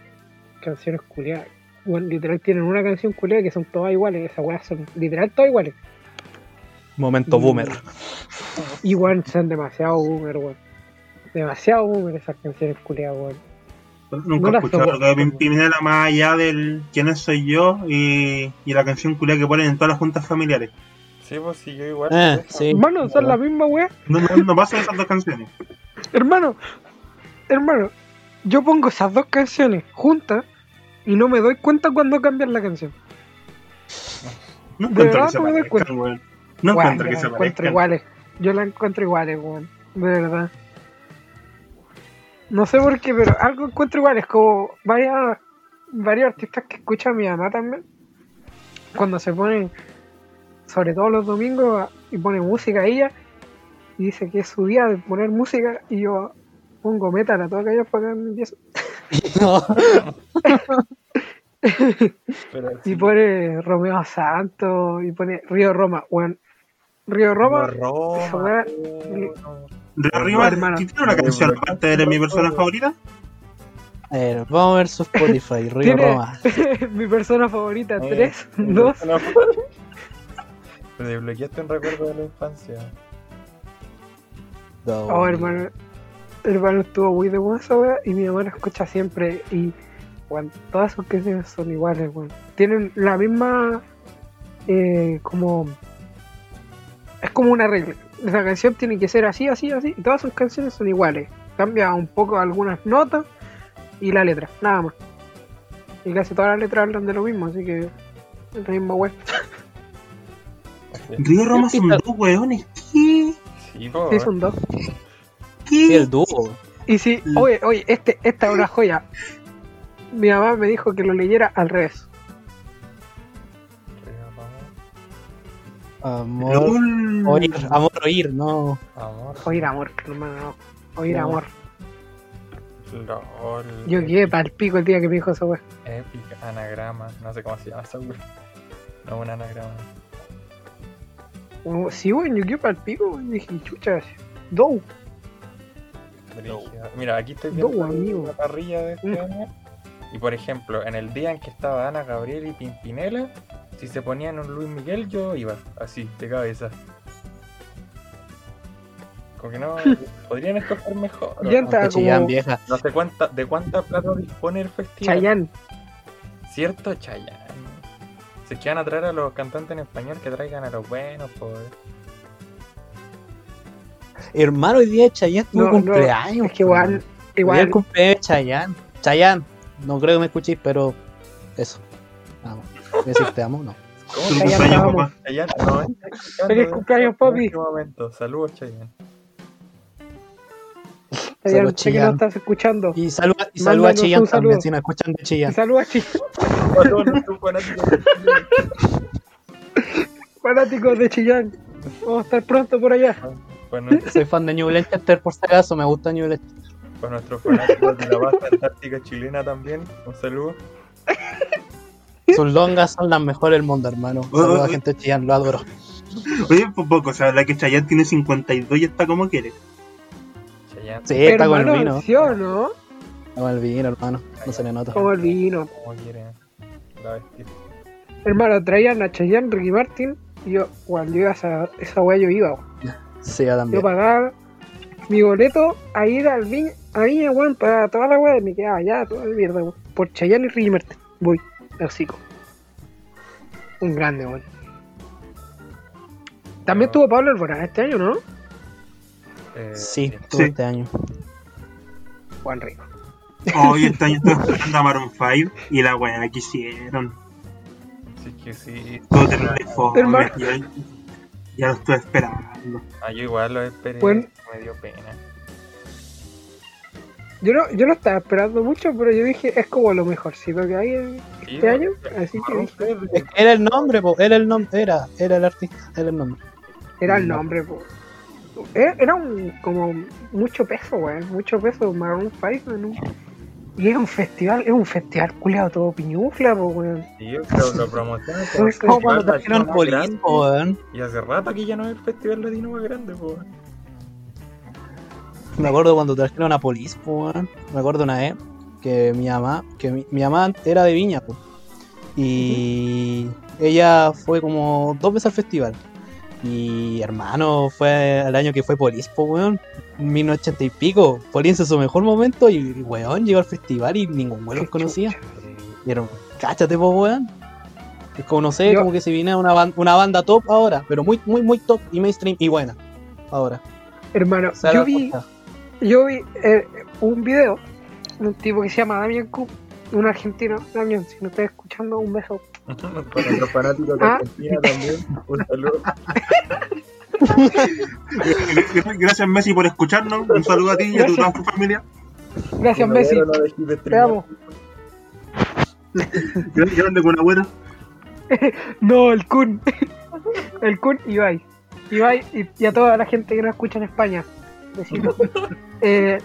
canciones culiadas. Bueno, literal tienen una canción culiada que son todas iguales. Esas weas son literal todas iguales. Momento Mm. boomer. Y, weón, son demasiado boomer, weón. Demasiado boomer esas canciones culiadas, weón. Nunca No he escuchado que. Pimpinela más allá del quién soy yo y, y la canción culia que ponen en todas las juntas familiares. sí pues sí yo igual Eh, sí. Hermano, son la misma wea. No, no, no pasan esas dos canciones. Hermano, hermano, yo pongo esas dos canciones juntas y no me doy cuenta cuando cambian la canción. No De encuentro verdad que se no me doy parezcan, weón. No encuentro que la se encuentro parezcan. iguales. Yo la encuentro iguales, weón. De verdad. No sé por qué, pero algo encuentro iguales. Como varias, varios artistas que escucha mi mamá también. Cuando se ponen, sobre todo los domingos, y pone música a ella. Y dice que es su día de poner música. Y yo pongo metal a para que me empiezo. No. pero Y pone Romeo Santos. Y pone Río Roma, weón. Río Roma. Roma, weá- oh, no. De arriba, hermano. ¿tiene una canción aparte de mi persona favorita? A ver, vamos a ver su Spotify, Río Tiene- Roma. mi persona favorita, Eh, 3, 2, no, Te desbloqueaste un recuerdo de la infancia. No, Oh, hermano. Hermano, estuvo muy de buena esa wea y mi mamá la escucha siempre. Y, weón, todas sus canciones son iguales, weón. Tienen la misma. Eh, como. Es como una regla. La canción tiene que ser así, así, así. Y todas sus canciones son iguales. Cambia un poco algunas notas y la letra, nada más. Y casi todas las letras hablan de lo mismo, así que. Es la misma wea. Río Roma son dos weones. ¿Qué? Sí, po, Sí, son dos. Sí, ¿Qué? el dúo. Y si, oye, oye, este, esta es una joya. Mi mamá me dijo que lo leyera al revés. Amor. Oír, amor, oír, no. Amor. Oír amor, hermano, no. Oír No. amor. LOL. Yo quedé pa'l pico el día que me dijo esa wea. Epic anagrama. No sé cómo se llama esa wea. No, un anagrama. Oh, Sí, weón, yo quedé pa'l pico. weón. Dije, chucha, do. Mira, aquí estoy viendo amigo. la parrilla de este Mm. año. Y por ejemplo, en el día en que estaba Ana Gabriel y Pimpinela, si se ponían un Luis Miguel, yo iba así, de cabeza. Como que no, podrían escoger mejor. Ya está. Chillán, como- vieja. No sé cuánta, de cuánta plata dispone el festival. Chayán. Cierto, Chayanne. Si es que van a traer a los cantantes en español, que traigan a los buenos, pues. Hermano, hoy día Chayanne tuvo No, no, cumpleaños. Es que igual, igual. el cumpleaños de Chayanne. Chayanne, no creo que me escuchéis, pero eso. Vamos. Decir te amo, no. ¿Cómo Feliz se Chayanne, cumpleaños, vamos. papá. Chayanne? No, Feliz en- cumpleaños, en papi. este momento. Saludos, Chayanne. Sé que nos estás escuchando. Y saluda, y saluda a Chillán también, si nos escuchan de Y Chillán. saludos a Chillán. Fanáticos de Chayanne. Fanáticos de Chillán. Vamos a estar pronto por allá. Para nuestros, Soy fan de New Leicester por si acaso, me gusta New Leicester. para nuestros fanáticos de la base antártica chilena también, un saludo. Sus longas son las mejores del mundo, hermano. Saludos a gente de Chillán, lo adoro. Oye, por poco, o sea, la que Chayanne tiene 52 y está como quiere. Chayanne, Sí, está con el vino. ¿sí o no? Está con el vino, hermano. No se le nota. Como el vino. como quiere. La bestia. Hermano, traían a Cheyenne, Ricky Martin. Y yo, cuando yo iba a esa, esa weá, yo iba. weón. Sí, yo Yo también. pagaba mi boleto a ir al viña, a Viña, weón, para toda la weá. Y me quedaba allá, toda la mierda, weón. Por Cheyenne y Ricky Martin. Voy, hocico. Un grande, weón. También Pero- tuvo Pablo Alborán este año, ¿no? Eh, Sí, todo Sí. este año. Juan Rico. Hoy este año estoy esperando a Maroon 5 y la weá que hicieron. Sí, que sí. Todo terrible fome. Hermano. Ya, ya lo estoy esperando. Ah, yo igual lo esperé. Bueno. Me dio pena. Yo no, yo no estaba esperando mucho, pero yo dije, es como lo mejorcito que hay en Sí, este año. Así que dije, Era el nombre, po. Era el nombre. Era, era el artista. Era el nombre. era el No. nombre, po. Era, era un, como mucho peso, weón. Mucho peso, Maroon 5 en un... Y es un festival, es un festival culiado todo piñufla, po, weón. Sí, pero lo promocionan como Es como festival Cuando trajeron grande, po, weón. Y hace rato que ya no es el festival latino más grande, pues. Me acuerdo cuando trajeron a Polis, po, weón. Me acuerdo una vez que mi mamá, que mi, mi mamá era de Viña, po. Y ella fue como dos veces al festival. Y hermano, fue el año que fue Polis, po, weón. 1980 y pico. Polis en su mejor momento y, weón, llegó al festival y ningún weón los conocía. era, cáchate, po, weón. Es como, no sé, Yo- como que se viene una, ban- una banda top ahora, pero muy, muy, muy top y mainstream y buena. Ahora. Hermano, yo vi, cuenta. Yo vi eh, un video de un tipo que se llama Damian Cook, un argentino. Damian, si no estás escuchando, un beso. Para los fanáticos de Ah. Argentina también, un saludo. Gracias Messi por escucharnos. Un saludo a ti y a tu- toda tu familia. Gracias, Messi. no Te amo. Grande con abuelo. No, el Kun. El Kun Ibai. Ibai y, y a toda la gente que nos escucha en España. Besitos. Eh,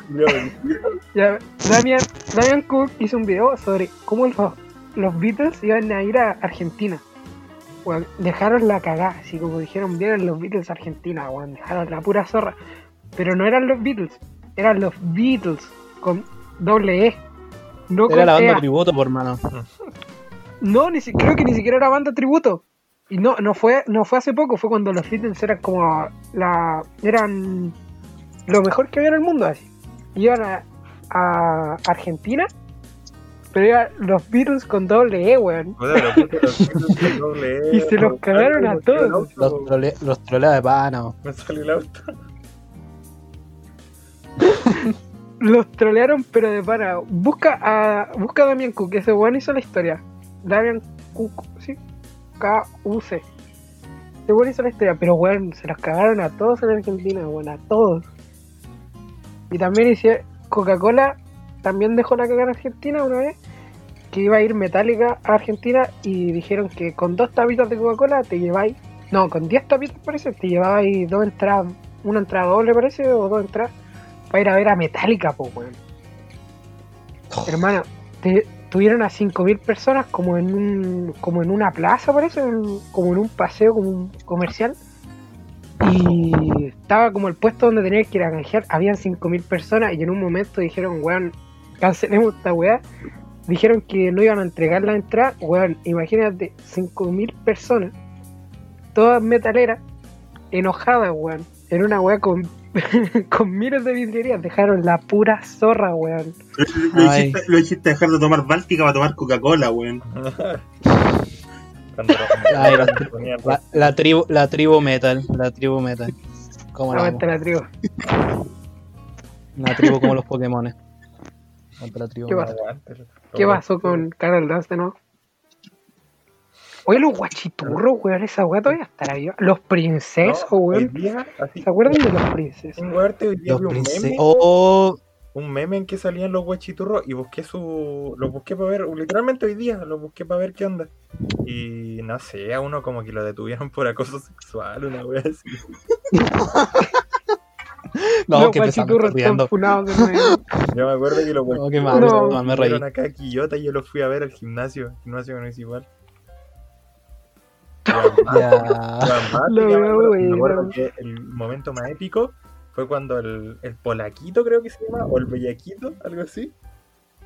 ya, Damian, Damian Cook hizo un video sobre cómo los, los Beatles iban a ir a Argentina. Weón, dejaron la cagada, así como dijeron, vienen los Beatles a Argentina, weón, dejaron la pura zorra. Pero no eran los Beatles, eran los Beatles con doble E. No Era con la banda EA. tributo, por hermano. No, ni si- creo que ni siquiera era banda tributo. Y no, no fue, no fue hace poco, fue cuando los Beatles eran como la. eran lo mejor que había en el mundo así. Iban a, a Argentina, pero eran los Beatles con doble E, weón. O sea, los putos, los Beatles con doble E, Y se los cagaron a todos. Los, trole los de pana. Me salió el auto. Los trolearon, pero de para. Busca a, busca a Damian Cook, ese weón hizo la historia. Damian Cook, sí. K-U-C. Ese weón hizo la historia, pero weón, se los cagaron a todos en Argentina, weón, a todos. Y también hice. Coca-Cola también dejó la cagada en Argentina una vez. Que iba a ir Metallica a Argentina y dijeron que con dos tapitas de Coca-Cola te lleváis. No, con 10 tapitas parece, te llevabais dos entradas. Una entrada doble parece, o dos entradas. Para ir a ver a Metallica, po, weón. Hermano, te- tuvieron a 5.000 personas como en un como en una plaza, parece, como en un paseo como un comercial. Y estaba como el puesto donde tenías que ir a canjear. Habían 5.000 personas y en un momento dijeron, weón, cancelemos esta weá. Dijeron que no iban a entregar la entrada. Weón, imagínate, 5.000 personas, todas metaleras, enojadas, weón. En una weá con, con miles de vidrierías. Dejaron la pura zorra, weón. Lo hiciste, lo hiciste dejar de tomar Báltica para tomar Coca-Cola, weón. Cuando Ay, la- tribu, la tribu metal, la tribu metal. Como la, Aguanta la tribu. una tribu como los Pokémon. Tribu ¿Qué metal. aguántelo. ¿Qué pasó con Carol Dance de nuevo? Oye, los guachiturros, weón, esa weá todavía estará viva. Los princesos, No, hoy weón. día, así, ¿Se acuerdan de los princesos? Hoy día Los un meme, Oh, un meme en que salían los guachiturros y busqué su. Los busqué para ver, literalmente hoy día, los busqué para ver qué onda. Y no sé, a uno como que lo detuvieron por acoso sexual, una wea así. no, los que empezamos riendo. Yo me acuerdo que los No, guachiturros mal, No. no, me reí. acá a Quillota y yo los fui a ver al gimnasio, gimnasio que no es igual. Ya. Lo me acuerdo- que el momento más épico fue cuando el, el polaquito, creo que se llama, o el bellaquito, algo así,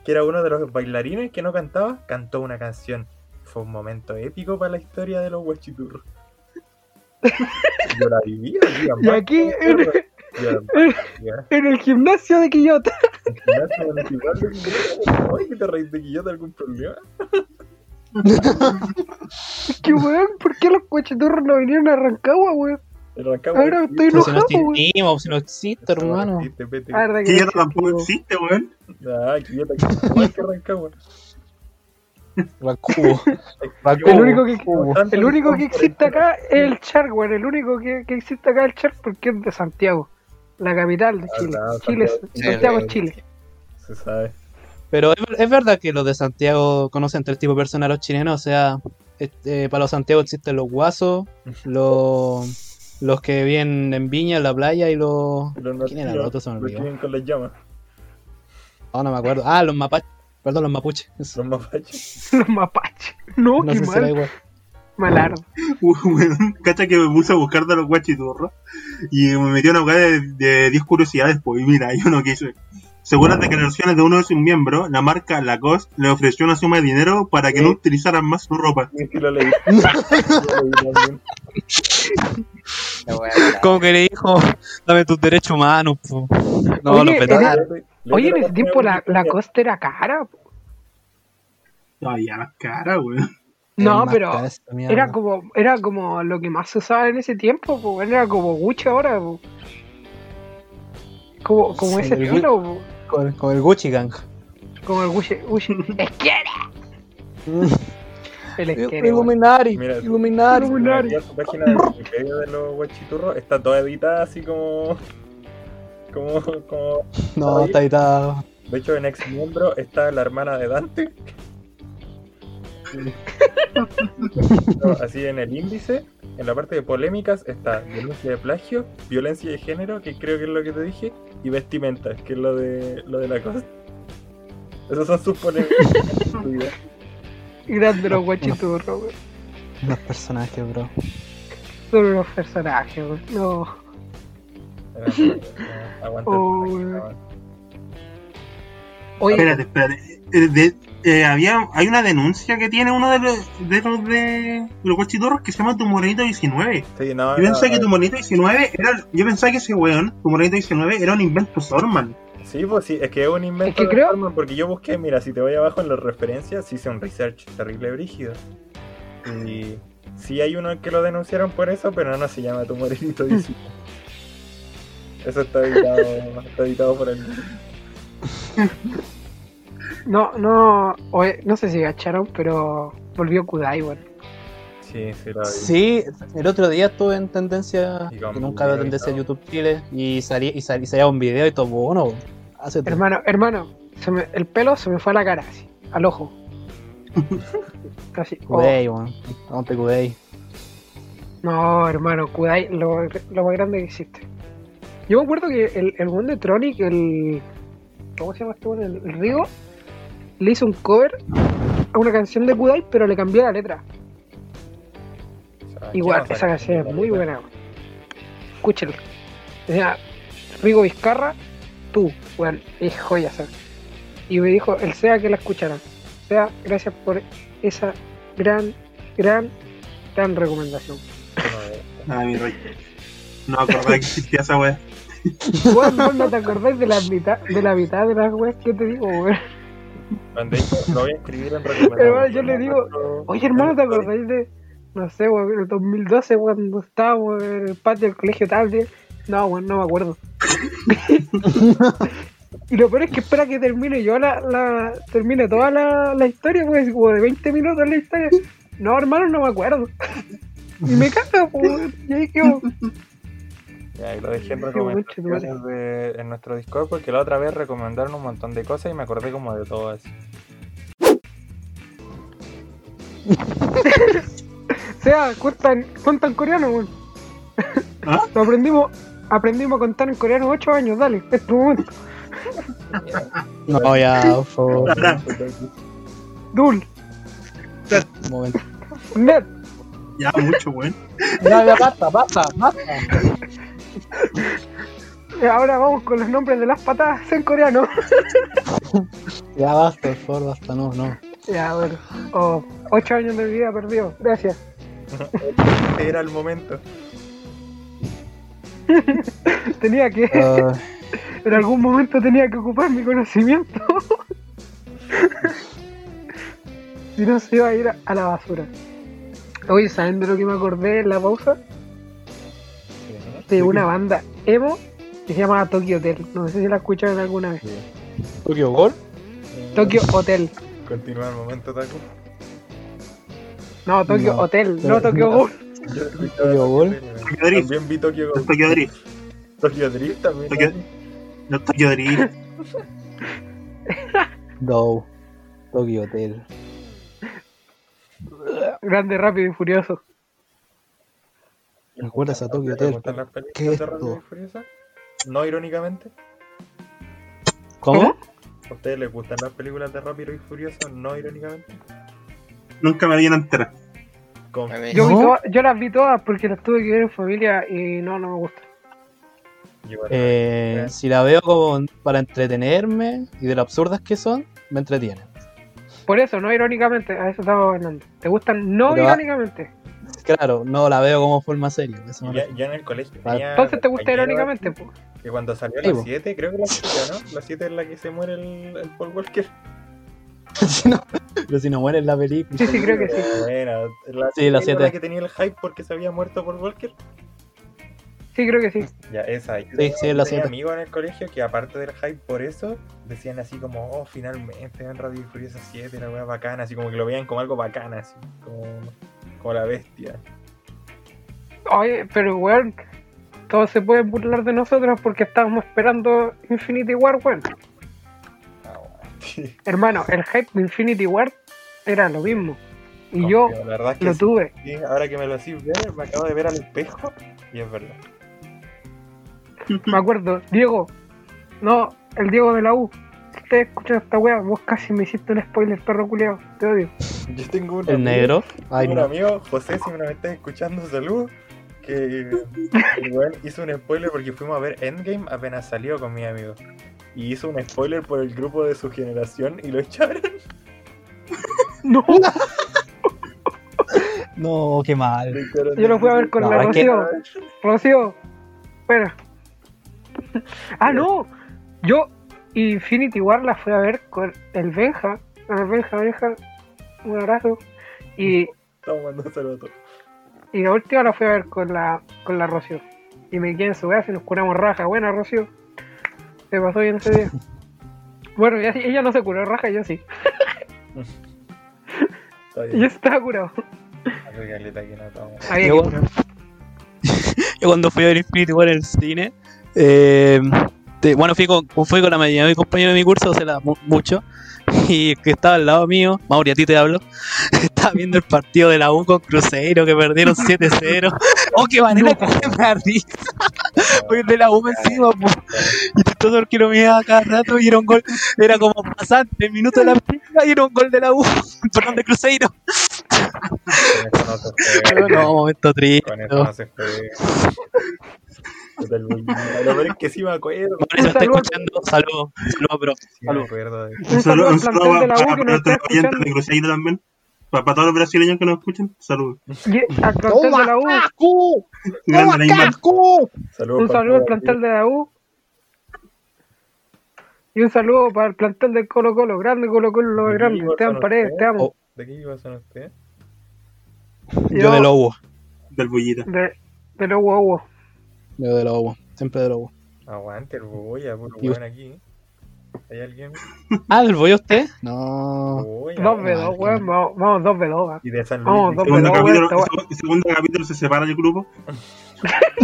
que era uno de los bailarines que no cantaba, cantó una canción. Fue un momento épico para la historia de los huachiturros. Yo la vivía, tío, Y aquí, en, Yo, en el gimnasio de Quillota. el gimnasio de Quillota, Ay, que te reís de Quillota, ¿algún problema? Que weón, ¿por qué los guachiturros no vinieron a Rancagua, weón? El Ahora estoy Pero si no enojado, existimos, si no existe, Quillota, hermano. Quillota tampoco existe, weón. Ah, Quillota, igual que Rancagua. El único que, el único que existe acá es el Shark, weón. El único que, que existe acá es el Shark porque es de Santiago, la capital de Ah, Chile. Chile, Santiago, es Chile. Se sabe. Pero es, es verdad que los de Santiago conocen tres tipos de personas, los chilenos. O sea, este, para los Santiago existen los guasos, los, los que viven en Viña, en la playa y los. Los ¿Quién era el nativos, otro? Se me los que viven con las llamas. Oh, no me acuerdo. Ah, los mapaches. Perdón, los mapuches. Los mapaches. Los mapaches. No, No qué mal. igual. Malardo. Cacha que me puse a buscar de los guachiturros y me metió una weá de, de 10 curiosidades, pues y mira, yo no quise. Según las declaraciones de uno de sus miembros, la marca Lacoste le ofreció una suma de dinero para que no utilizaran más su ropa. Lo leí. Lo wea Como que le dijo, dame tus derechos humanos. po. No, Oye, los vetaron. Oye, en ese tiempo la, la costa era cara. po. Todavía más cara, weón. No, pero era como, era como lo que más se usaba en ese tiempo, po. era como Gucci ahora. po. Como, como Sí, ese el estilo, po. Con, con el Gucci Gang. como el Gucci. Gucci. ¡Esquiera! El. Illuminati, Mira, a su página de Wikipedia de los guachiturros. Está toda editada así como. Como. como No, está editado. de hecho, en ex miembro está la hermana de Dante. No, así en el índice, en la parte de polémicas, está denuncia de plagio, violencia de género, que creo que es lo que te dije, y vestimenta, que es lo de lo de la cosa. Esas son sus polémicas. Grande los guachiturros. Los personajes, bro. Son unos personajes, weón. No. Aguanta Oh, Oye, Espérate, espérate. Eh, De, eh, había, hay una denuncia que tiene uno de los de los de los guachiturros que se llama Tu Morenito 19. Sí, no, Yo no, pensé que. Tu Morenito 19 era. Yo pensaba que ese weón, Tu Morenito 19, era un invento Sorman. Sí, pues sí, es que es un invento Es que de creo- Stallman, porque yo busqué, mira, si te voy abajo en las referencias, hice un research terrible brígido. Y sí hay uno que lo denunciaron por eso, pero no se llama tu morenito 19. Eso está editado, está editado por el... No, no, oye, no sé si gacharon, pero volvió Kudai, weón. Sí, sí, lo vi. Sí, el otro día estuve en tendencia, que nunca y tendencia en. YouTube Chile, y salía, y salía, y salía un video y todo bueno. Hace Hermano, hermano, se me- el pelo se me fue a la cara, así, al ojo. Casi. oh. Kudei, weón. Ponte Kudei. No, hermano, Kudai, lo, lo más grande que existe. Yo me acuerdo que el, el buen de Tronic, el. ¿Cómo se llama este weón? El, el Rigo, le hizo un cover a una canción de Kudai, pero le cambió la letra. Igual, ¿quién no esa canción es muy buena. weón. Escúchenla. O sea, Rigo Vizcarra, tú, weón, es joya, ¿sabes? Y me dijo, el SEA que la escucharan. SEA, gracias por esa gran, gran, gran recomendación. Ah, mi rey. No me acordaba que existía esa wea. No, no te acordás de la mitad de la mitad de las weas que te digo, weón. Lo voy a escribir en. Hermano, yo le digo, Oye, hermano, ¿te acordáis de, no sé, weón, el 2012 cuando estábamos en el patio del colegio tarde? No, weón, no me acuerdo. y lo peor es que espera que termine yo la, la termine toda la, la historia, pues, como de 20 minutos la historia. No, hermano, no me acuerdo. y me caga, pues, y ahí quedó. Ya, y lo dejé en recomendaciones de, en nuestro Discord porque la otra vez recomendaron un montón de cosas y me acordé como de todo eso. O sea, cuentan, cuentan coreano, weón. ¿Ah? Lo aprendimos, aprendimos a contar en coreano 8 años, dale, es tu momento. No, ya, por favor. Dul, Un momento. net. Ya, mucho, weón. Ya, ya, basta, basta, basta. Ahora vamos con los nombres de las patadas en coreano. Ya basta, por favor, basta, no, no. Ya, bueno. Oh, ocho años de vida perdido. Gracias. Era el momento. Tenía que, Ah, en algún momento tenía que ocupar mi conocimiento. si no se iba a ir a- a la basura. Oye, ¿saben de lo que me acordé en la pausa? De una banda emo que se llama Tokyo Hotel. No sé si la escucharon alguna vez. Tokyo Gol. Tokyo Hotel. Continúa el momento, Taco. No, Tokyo No, Hotel, no Tokyo no. Ghoul. Yo Tokyo serie, Tokyo Drift. También vi Tokyo Ghoul. Tokyo Drift. Tokyo Drift también. Tokyo- ¿no? Tokyo Drift. Do. Tokyo Hotel. Grande, rápido y furioso. ¿Recuerdas a Tokyo ¿Te Hotel? gustan las películas ¿Qué es de Rápido y esto? No irónicamente. ¿Cómo? ¿A ustedes les gustan las películas de Rápido y Furioso? No irónicamente. Nunca me una entera. Yo, yo las vi todas porque las tuve que ver en familia y no, no me gusta. igual, Eh, si la veo como para entretenerme y de lo absurdas que son, me entretiene. Por eso, no irónicamente, a eso estaba hablando. ¿Te gustan no Pero- irónicamente? Claro, no la veo como forma seria. refiero. ya en el colegio. Tenía Entonces te gusta irónicamente, po. Que cuando salió Sí, la po. 7, creo que la 7, ¿no? La 7 es la que se muere el, el Paul Walker. Si no- pero si no muere en la película. Sí, sí, creo que sí. Bueno, la Sí, la era siete. la que tenía el hype porque se había muerto Paul Walker. Sí, creo que sí. Ya, esa. Yo Sí, sí, es la tenía siete. amigos en el colegio que aparte del hype por eso, decían así como, oh, finalmente en Radio Furiosa 7, la wea bacana, así como que lo veían como algo bacana, así, como, como la bestia. Oye, pero weón, todos se pueden burlar de nosotros porque estábamos esperando Infinity War, weón. Ah. Hermano, el hype de Infinity War era lo mismo. Y yo Confío, la verdad es que lo sí. tuve. Ahora que me lo decís ver, me acabo de ver al espejo y es verdad. Me acuerdo, Diego. No, el Diego de la U. Ustedes escuchan esta wea, vos casi me hiciste un spoiler, perro culiao. Te odio. Yo tengo un El amigo- negro. Ay, un no. amigo, José, si me lo estás escuchando, salud. Que weón hizo un spoiler porque fuimos a ver Endgame apenas salió con mi amigo. Y hizo un spoiler por el grupo de su generación y lo echaron. No, No, qué mal. yo lo fui a ver con No, la es que- Rocío. Rocío, espera. Ah, no. Yo Infinity War la fui a ver con el Benja. El Benja, Benja. Un abrazo. Y, Estamos mandando saludos. y la última la fui a ver con la, con la Rocío. Y me quedé en su casa y nos curamos raja. Buena, Rocío. Se pasó bien ese día. Bueno, ella, ella no se curó raja, yo sí. Yo estaba curado. Yo cuando fui a ver Infinity War en el cine, eh, te- bueno, fui con, fui con la mayoría de mis compañeros de mi curso, o sea, la- mu- mucho, y que estaba al lado mío, Mauri, a ti te hablo, estaba viendo el partido de la U con Cruzeiro, que perdieron 7-0. ¡Oh, qué manera que me da risa! El de la U encima, po. y todo el que lo miraba cada rato y era un gol, era como pasante, minuto de la primera y era un gol de la U, perdón, de Cruzeiro. Con eso no se juega. no, momento triste. Con eso no se juega. Lo peor es que sí me acuerdo. Por eso Un está saludo. escuchando, saludos, saludos, bro. Saludos. Un saludo para oyentes de Cruzeiro también. Para, para todos los brasileños que nos escuchan, saludos. Y al plantel de la U. Un saludo al plantel de la U. Y un saludo para el plantel del Colo Colo. Grande Colo Colo, lo ¿De qué grande. dan paredes, te amo. ¿De qué equipo son ustedes? Yo de Lobo. Del Bullita. De. Yo de Lobo. Siempre de Lobo. Aguante el boya, Y weón aquí. ¿Hay alguien? Ah, ¿del voy usted? No. Boya, 2v2, weón. Vamos, vamos 2v2. va. Y de San Vamos, Luis. dos Segundo capítulo, weón, seg- segundo capítulo se separa el grupo.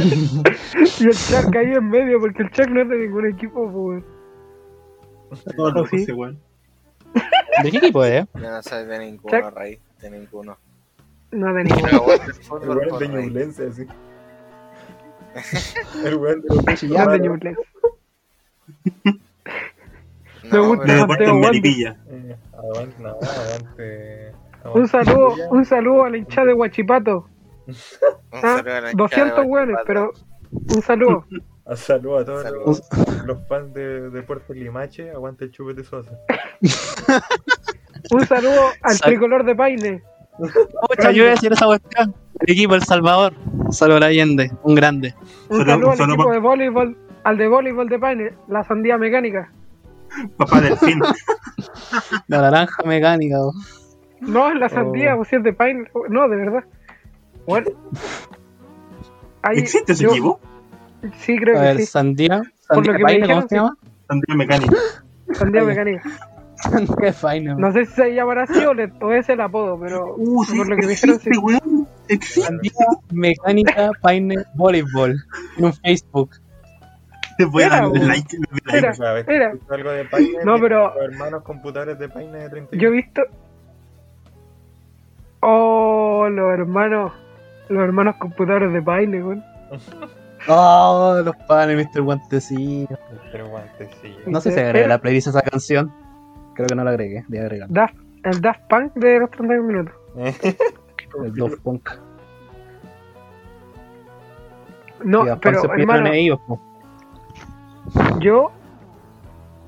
Y el Chuck ahí en medio, porque el Chuck no es de ningún equipo, pues. Todo loco sí? weón. ¿De qué equipo es? Yo no soy de ninguno, Check. Rey. De ninguno. No de ningún Pero bueno, el El weón por de. Ñublense, así. El weón de los de Ñublense. Me No, gusta De Mateo. Eh, Aguante, no, aguante. Un saludo, un saludo a la hinchada de Huachipato. un Ah, saludo a la hinchada 200 de hueones, pero un saludo. Un saludo a todos los, los fans de Deportes Limache. Aguante el chupete Sosa. Un saludo al Sal- tricolor de Paine. Ocha, yo iba a decir esa cuestión. El equipo El Salvador. Salvador Allende. Un grande. Un Saludo- al equipo de voleibol, al de voleibol de Paine, la sandía mecánica. Papá del fin. La naranja mecánica. oh. No, la sandía, Oh. si es de Paine. No, de verdad. Bueno. Ahí, ¿Existe ese yo- equipo? Sí, creo A que ver, sí. Sandía. Por lo Sandía que me Paine, ¿cómo dijeron, se llama? Sandía Mecánica. Sandía mecánica. Sandía Paine. No sé si se llamará así o, le, o es el apodo, pero Uh, sí, por lo que me dijeron, sí. weón. Existe. Mecánica Paine Voleibol. En un Facebook. Te voy a Era, dar like. like. Era. Mira. escucho algo de Paine, No, pero- hermanos computadores de Paine de 30 Yo he visto. Oh, los hermanos. Los hermanos computadores de Paine, weón. Oh, los panes, Mr. Guantecillo. Pero guantecillo. No sé si agregué la playlist a esa canción. Creo que no la agregué. Voy a agregar. Daft, el Daft Punk de los 31 minutos. El Daft Punk. No, Y pero se hermano, ellos, yo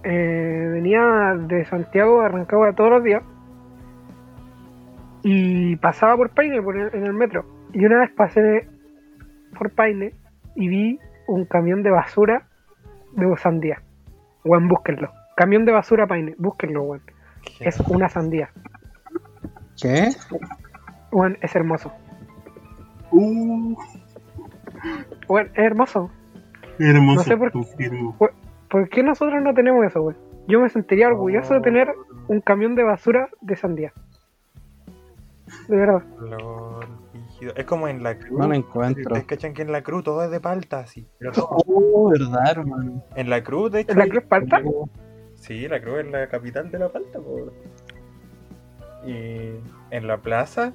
eh, venía de Santiago a Rancagua todos los días y pasaba por Paine por el- en el metro. Y una vez pasé por Paine y vi un camión de basura de sandía. Weón, búsquenlo. Camión de basura Paine, búsquenlo, weón. Es una sandía. ¿Qué? Weón, es hermoso. Uh, Weón, es hermoso. hermoso. No sé por-. ¿Por qué nosotros no tenemos eso, weón? Yo me sentiría orgulloso de tener un camión de basura de sandía. De verdad. Es como en la cruz. No lo encuentro. Ustedes cachan que en la cruz todo es de palta, así. Pero todo. Oh, verdad, hermano. En la cruz, de hecho. ¿En la cruz palta? Sí, la cruz es la capital de la palta, po. Y en la plaza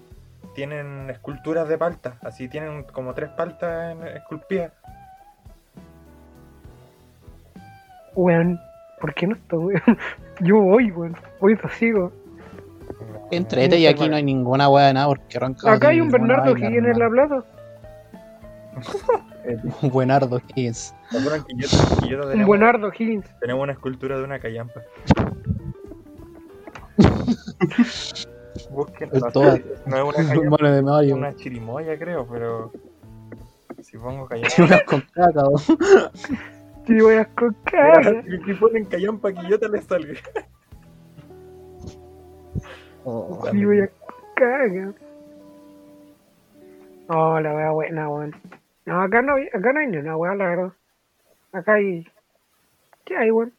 tienen esculturas de palta. Así tienen como tres paltas en- esculpidas. Weón, ¿por qué no estoy, weón? Yo voy, weón. Voy sigo. Entrete y aquí no hay ninguna weá de nada porque arranca. Acá hay un Bernardo Higgins en la plaza. Un buenardo Higgins. ¿Se acuerdan que yo, que yo Un buenardo Higgins. tenemos una escultura de una callampa? Busquen. No Toad. No es una Un callampa, mono de una chirimoya, creo, pero. Si pongo callampa. Unas con caca, weón. Sí, voy a cocar. Si ponen callampa, que yo te le salga. Oh. Sí, voy a cocar. Oh, la wea buena, weón. No, acá no, hay- acá no hay ni una wea, la verdad. Acá hay. ¿Qué hay, weón?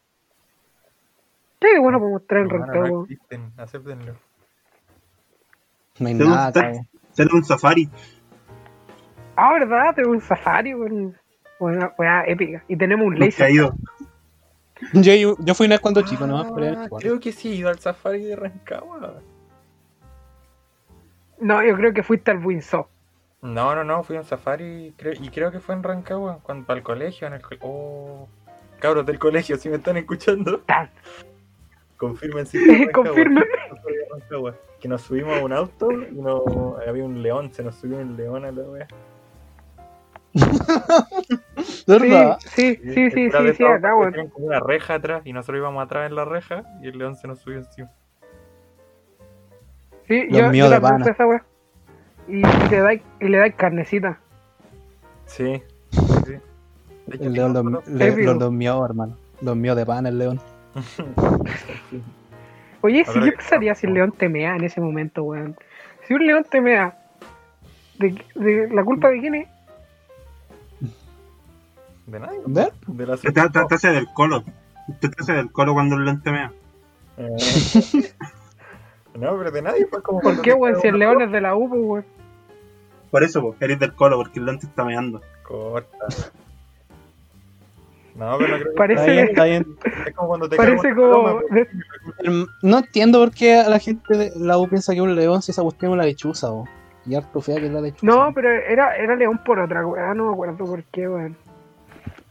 ¿Qué hay bueno para mostrar en no existen, acéptenlo. No hay ¿Te nada, un safari. Ah, ¿verdad? Tengo un safari, weón. Wea épica. Y tenemos un laser. Yo, yo fui una vez cuando chico, pero Ah, creo que sí, he ido al safari de Rancagua. No, yo creo que fuiste al Windsor. No, no, no, fui a un safari creo- y creo que fue en Rancagua, cuando, para el colegio, en el oh, cabros del colegio, si me están escuchando, confirmen si. Confirmen. Que nos subimos a un auto y no, había un león, se nos subió un león a la wea. ¿Verdad? Sí, sí, sí, sí, sí, sí, acá, tenían como una reja atrás y nosotros íbamos atrás en la reja y el león se nos subió encima. Sí, Los yo, míos yo de esa wea. Y, le dais y le dais carnecita. Sí, sí. El león los, le- los míos, hermano. Los míos de pan, el león. Oye, si ¿qué pasaría si el león te mea en ese momento, weón? Si un león te mea, ¿de, de la culpa de quién es? ¿De nadie? ¿Ver? De la Te, te, te hace del colo. Te, te hace del colo cuando el lente mea. Eh, No, pero de nadie, pues como ¿Por qué, te weón? Si el león es de la U, pues, weón. Por eso, po, eres del colo, porque el lente está meando. Corta. No, pero no creo que Está Parece- bien, está bien. es como cuando te Parece como. paloma, No entiendo por qué a la gente de la U piensa que un león si esa cuestión es la lechuza, o. Y harto fea que es la lechuza. No, pero era, era león por otra, weón. No me acuerdo por qué, weón.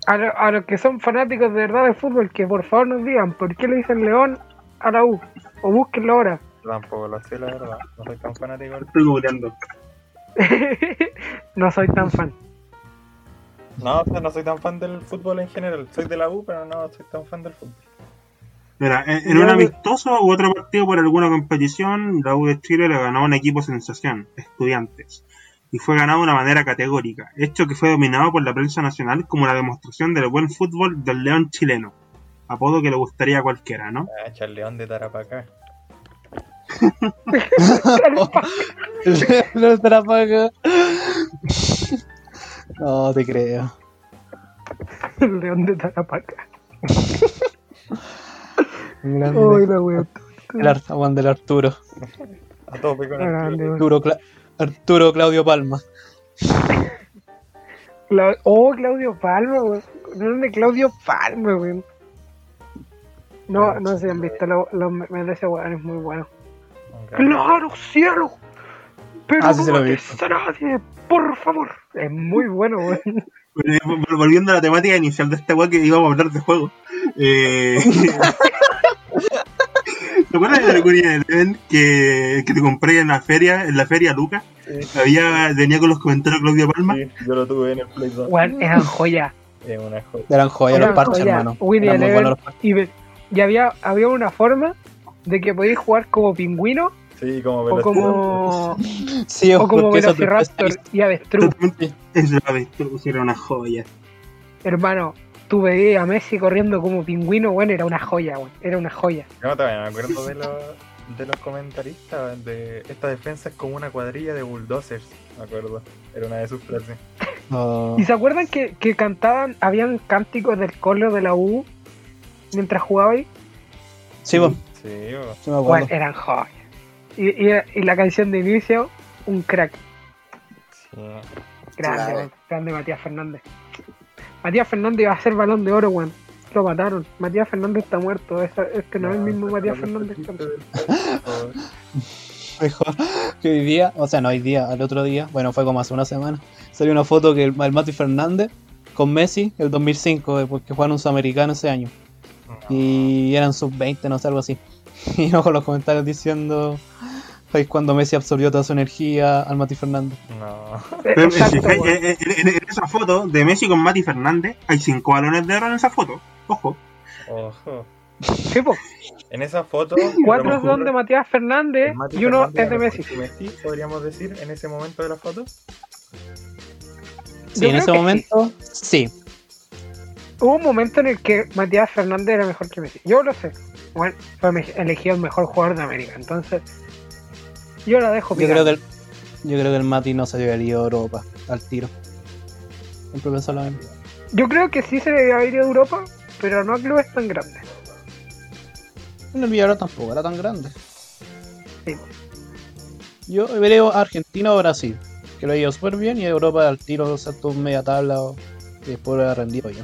A, lo- a los que son fanáticos de verdad de fútbol, que por favor nos digan por qué le dicen león a la U. O búsquenlo ahora. Tampoco lo sé, la verdad. No soy tan fanático. Estoy googleando. no soy tan fan. No, o sea, no soy tan fan del fútbol en general. Soy de la U, pero no soy tan fan del fútbol. Mira, en, en un amistoso u otro partido por alguna competición, la U de Chile le ganó a un equipo sensación, Estudiantes, y fue ganado de una manera categórica, hecho que fue dominado por la prensa nacional como una demostración del buen fútbol del león chileno, apodo que le gustaría a cualquiera, ¿no? Ah, el león de Tarapacá. El león la paga. No, te creo. El león de Tarapaca. Grande. Uy, la weón. El Ar- Juan del Arturo. A tope con weón. Arturo, Cla- Arturo Claudio Palma. Clau- oh, Claudio Palma, weón. ¿Dónde Claudio Palma, weón? No, no se han visto los, memes de ese weón, es muy bueno. ¡Claro, cielo! Pero Ah, sí, se lo nadie, por favor. Es muy bueno, weón. Vol- Volviendo a la temática inicial de este weá que íbamos a hablar de juego. Eh... ¿Te acuerdas de la Curia de Leven que, que te compré en la feria, en la feria Lucas? Sí, Había, venía con los comentarios Claudio Palma. sí, yo lo tuve en el Play 2. Weón, eran joya. Es una joya. Eran joyas Eran los parches, joya. hermano. Eran muy buenos los parches. Y, y había, había una forma de que podíais jugar como pingüino Sí, como o como, Sí, o como velociraptor y avestruz. Es la avestruz, era una joya. Hermano, tú veías a Messi corriendo como pingüino, bueno, era una joya, weón. Era una joya. Yo todavía me acuerdo de los, de los comentaristas. De esta defensa es como una cuadrilla de bulldozers. Me acuerdo. Era una de sus frases. Oh. ¿Y se acuerdan que, que cantaban, habían cánticos del colo de la U mientras jugabais? Sí, pues, Sí, bo. sí Bueno, eran joyas. Y, y, y la canción de inicio, un crack. sí. Grande, Claro. Grande Matías Fernández. Matías Fernández iba a ser balón de oro, weón. Lo mataron. Matías Fernández está muerto. Esa- este no, es el mismo Matías Fernández. Mejor que hoy día, o sea, no hoy día, al otro día, bueno, fue como hace una semana, salió una foto que el, el Mati Fernández con Messi, el 2005, eh, porque jugaron un sudamericano ese año. Y eran sub-20, no sé, algo así. Y no con los comentarios diciendo, es cuando Messi absorbió toda su energía al Mati Fernández. No. Pero, Exacto, en, weón. en- en- en esa foto de Messi con Mati Fernández hay cinco balones de oro en esa foto. Ojo. Ojo. Po. En esa foto. Cuatro son de Matías Fernández Mati y uno Fernández es de Messi. Messi, podríamos decir, en ese momento de la foto. Sí, Yo en ese momento, sí. Hubo un momento en el que Matías Fernández era mejor que Messi. Yo lo sé. Bueno, fue elegido el mejor jugador de América. Entonces, yo la dejo Yo creo que el, yo creo que el Mati no se debería a Europa al tiro. Siempre pensó lo mismo. Yo creo que sí se debería ir a Europa, pero no a clubes tan grandes. En el Villarreal tampoco era tan grande. Sí. Yo veo a Argentina o Brasil, que lo ha ido súper bien, y a Europa al tiro saltó media tabla o- y después lo ha rendido yo.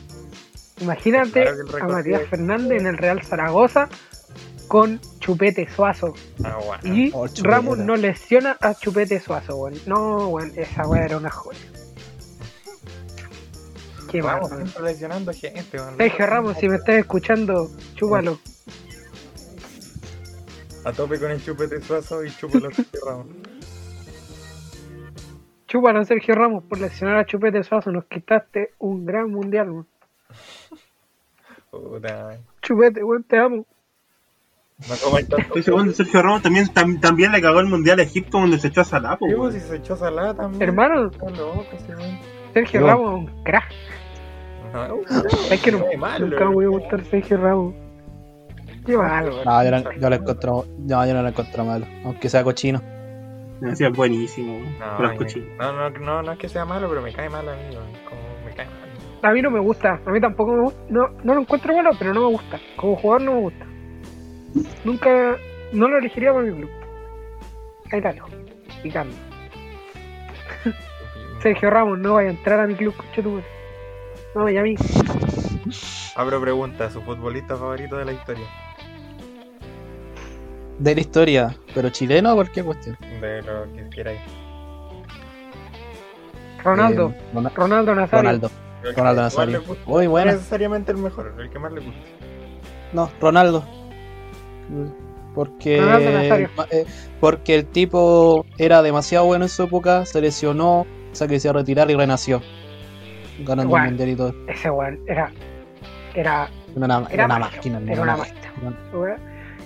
Imagínate Claro a Matías es- Fernández en el Real Zaragoza con Chupete Suazo. Ah, bueno. Y Oh. Ramos no lesiona a Chupete Suazo, weón. No, weón, esa weá era una joya. Qué Vamos weón. siempre lesionando gente. weón. Sergio Ramos, si me estás escuchando, chúpalo. A tope con el chupete suazo y chúpalo Sergio Ramos. Chúpalo, Sergio Ramos, por lesionar a Chupete Suazo. Nos quitaste un gran mundial, weón. Puta. Chupete, weón, te amo. No tanto. Estoy seguro que Sergio Ramos también, tam- también le cagó el mundial a Egipto cuando se echó a Salah, po, Sí, weón. pues, si se echó salada también. Hermano, Está loco, ese weón. Sergio Yo. Ramos, un crack. No, Es que no, es malo, nunca voy a weón. gustar Sergio Ramos. Qué mal, weón. No, yo, no- yo lo encuentro, no, yo no lo encuentro malo, aunque sea cochino. Me decía buenísimo, weón. No, me- cochinas. no, no, no, no es que sea malo, pero me cae mal a mí, weón. Como me cae mal. A mí no me gusta, a mí tampoco me gusta. No, no lo encuentro malo, pero no me gusta. Como jugador no me gusta. Nunca, no lo elegiría para mi club. Ahí la dejo, picando. Sergio Ramos no vaya a entrar a mi club, coche. No, y a mí. Abro pregunta, ¿su futbolista favorito de la historia? De la historia, pero chileno o cualquier cuestión. De lo que queráis. Ronaldo, Eh, Rona- Ronaldo Nazario. Ronaldo. El Ronaldo que Nazario. Muy No bueno. necesariamente el mejor, el que más le guste. No, Ronaldo. Porque, Ronaldo eh, porque el tipo era demasiado bueno en su época, se lesionó, se quiso retirar y renació. Ganando Bueno. un mundial y todo. Ese weón era. Era. Era una, Era era una máquina. era era una máquina.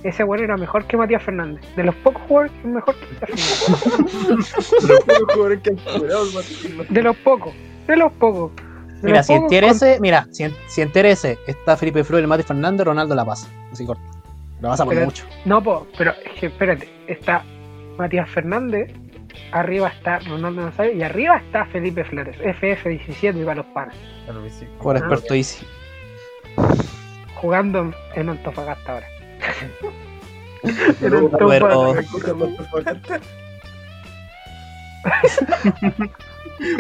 Ese weón era mejor que Matías Fernández. De los pocos jugadores, es mejor que Matías Fernández. De los pocos. De los pocos. De Mira, si interese, mira, si, si interese está Felipe Flores, el Mati Fernández, Ronaldo la pasa. Así corto. Lo pasa por Pero- mucho. No, po, pero espérate. Está Matías Fernández. Arriba está Ronaldo Nazario. Y arriba está Felipe Flores. FF17 y para los panas. Por Ah. experto Easy. Jugando en Antofagasta ahora. en Antofagasta.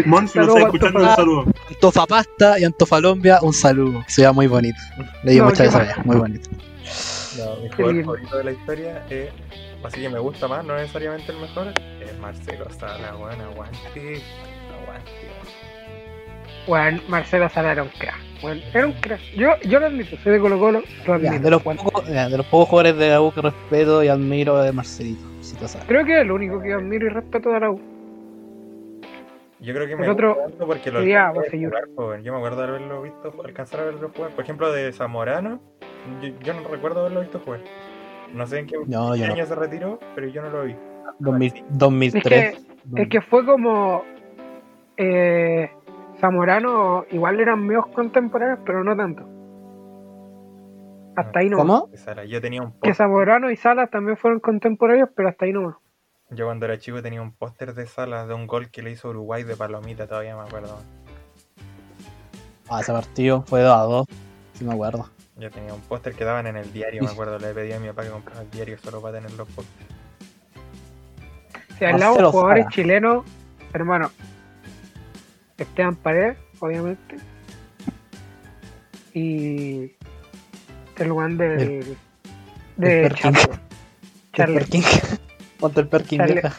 Mon, si lo Saludos está a escuchando, Antofagasta. un saludo. Antofapasta y Antofalombia, un saludo. Se ve muy bonito. Le di No, muchas allá, muy bonito. No, mi jugador favorito de la historia es, así que me gusta más, no necesariamente el mejor, es Marcelo Sala, weón, aguante, aguante. Bueno, Marcelo Sala era un crack. Bueno, era un crack. Yo, yo lo admito, soy de Colo Colo, lo Ya, admito. de, los Bueno, pocos, ya, de los pocos jugadores de la U que respeto y admiro de Marcelito. Si. Creo que es el único que admiro y respeto de la U. Yo creo que El me otro porque lo sería jugar, joven. Yo me acuerdo de haberlo visto, alcanzar a verlo jugar. Por ejemplo, de Zamorano, yo, yo no recuerdo haberlo visto jugar. No sé en qué, No, año se retiró, pero yo no lo vi. 2000 Es 2003. que, es que fue como. Eh, Zamorano, igual eran medios contemporáneos, pero no tanto. Hasta ahí no. ¿Cómo? De Sala. Yo tenía un Que Zamorano y Salas también fueron contemporáneos, pero hasta ahí no. Yo cuando era chico tenía un póster de Sala de un gol que le hizo Uruguay de Palomita, todavía me acuerdo. Ah, ese partido fue 2 a 2. Sí me acuerdo. Yo tenía un póster que daban en el diario, me acuerdo, le pedí a mi papá que comprara el diario solo para tener los pósteres. Si hablamos de jugadores Sala. chilenos, hermano, Esteban Paredes, obviamente. Y el one del. El- de. Charles. Charles, Ponte el Perkin, Charles. vieja.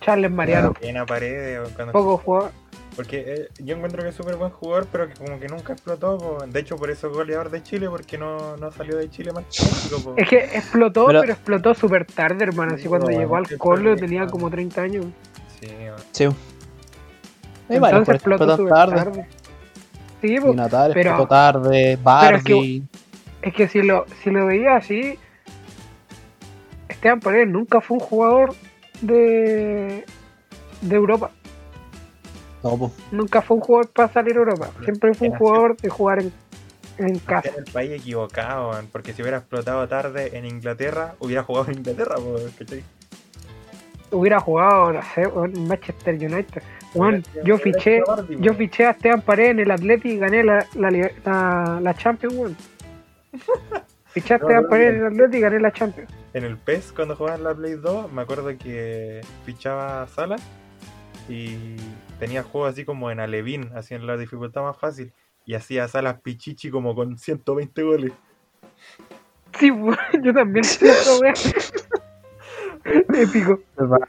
Charles Mariano. Pena paredes cuando Poco jugador. Porque eh, yo encuentro que es súper buen jugador, pero que como que nunca explotó. po. De hecho, por eso es goleador de Chile, porque no, no salió de Chile más po. Es que explotó, Pero- pero, explotó súper tarde, hermano. Así cuando Bueno, llegó al Colo tenía como 30 años. Sí, bueno. Sí. Entonces explotó explotó súper tarde. tarde. Sí, Y pues, Natal pero- explotó tarde. es que- Barbie. Es que si lo, si lo veía así, Esteban Paredes nunca fue un jugador de, de Europa. No, pues. Nunca fue un jugador para salir a Europa. Siempre fue un jugador de jugar en, en casa. Era el país equivocado, porque si hubiera explotado tarde en Inglaterra, hubiera jugado en Inglaterra. Hubiera jugado, no sé, en Manchester United. Yo fiché, yo fiché a Esteban Paredes en el Atleti y gané la, la, la, la Champions. Fiché a No, no, Paredes no. en el Atleti y gané la Champions. En el PES, cuando jugaba en la Play 2, me acuerdo que fichaba a Sala y tenía juegos así como en Alevín, así en la dificultad más fácil. Y hacía Salas Pichichi como con 120 goles. Sí, yo también. Épico.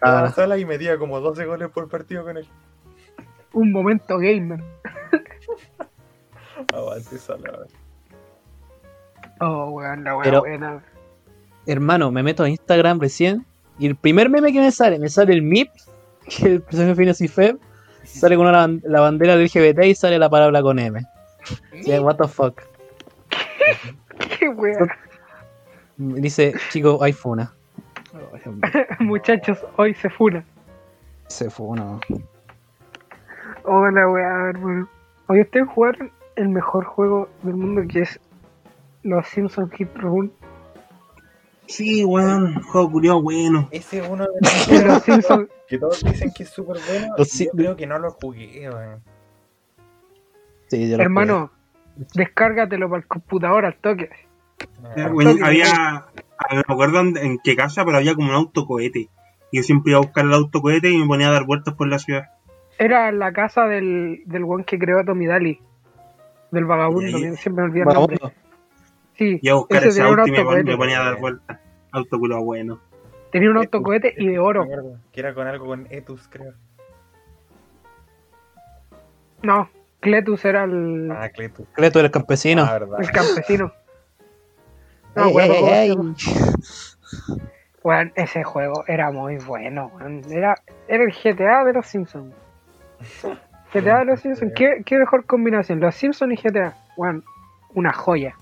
Ah, a Sala y metía como 12 goles por partido con él. Un momento gamer. Aguante Sala, weón. Oh, weón, la weón Pero- buena. hermano, me meto a Instagram recién y el primer meme que me sale, me sale el MIP, que es el personaje Phineas y Ferb, sale con una, la bandera del LGBT y sale la palabra con M. Sí, what the fuck. Qué weón. Dice, chico, hay funa. Muchachos, hoy se funa. Se funa. Hola, weón. Hoy ustedes jugaron el mejor juego del mundo que es los Simpsons Hit Run. Sí, weón, juego curioso bueno. Ese es uno de los los Simpsons, que todos dicen que es súper bueno. Y yo Sim- creo que no lo jugué, weón. Sí, yo lo hermano, descárgatelo para el computador al toque. No, Eh, había, ah, no me acuerdo en, qué casa, pero había como un autocohete. Y yo siempre iba a buscar el autocohete y me ponía a dar vueltas por la ciudad. Era la casa del, del weón que creó a Tommy Daly. Del vagabundo, que siempre me. Vagabundo. Sí, Iba a buscar ese ese auto y me, ponía a dar vueltas. Autoculo bueno. Tenía un autocohete y de oro. Que era con algo con Etus, creo. No, Cletus era el, Ah, Cletus. Cleto era el campesino. Ah, verdad. el campesino. No, Ey, bueno, ese juego era muy bueno. Era, era el GTA de los Simpsons. GTA de los Simpsons, ¿qué, qué mejor combinación? Los Simpsons y GTA. Weón, una joya.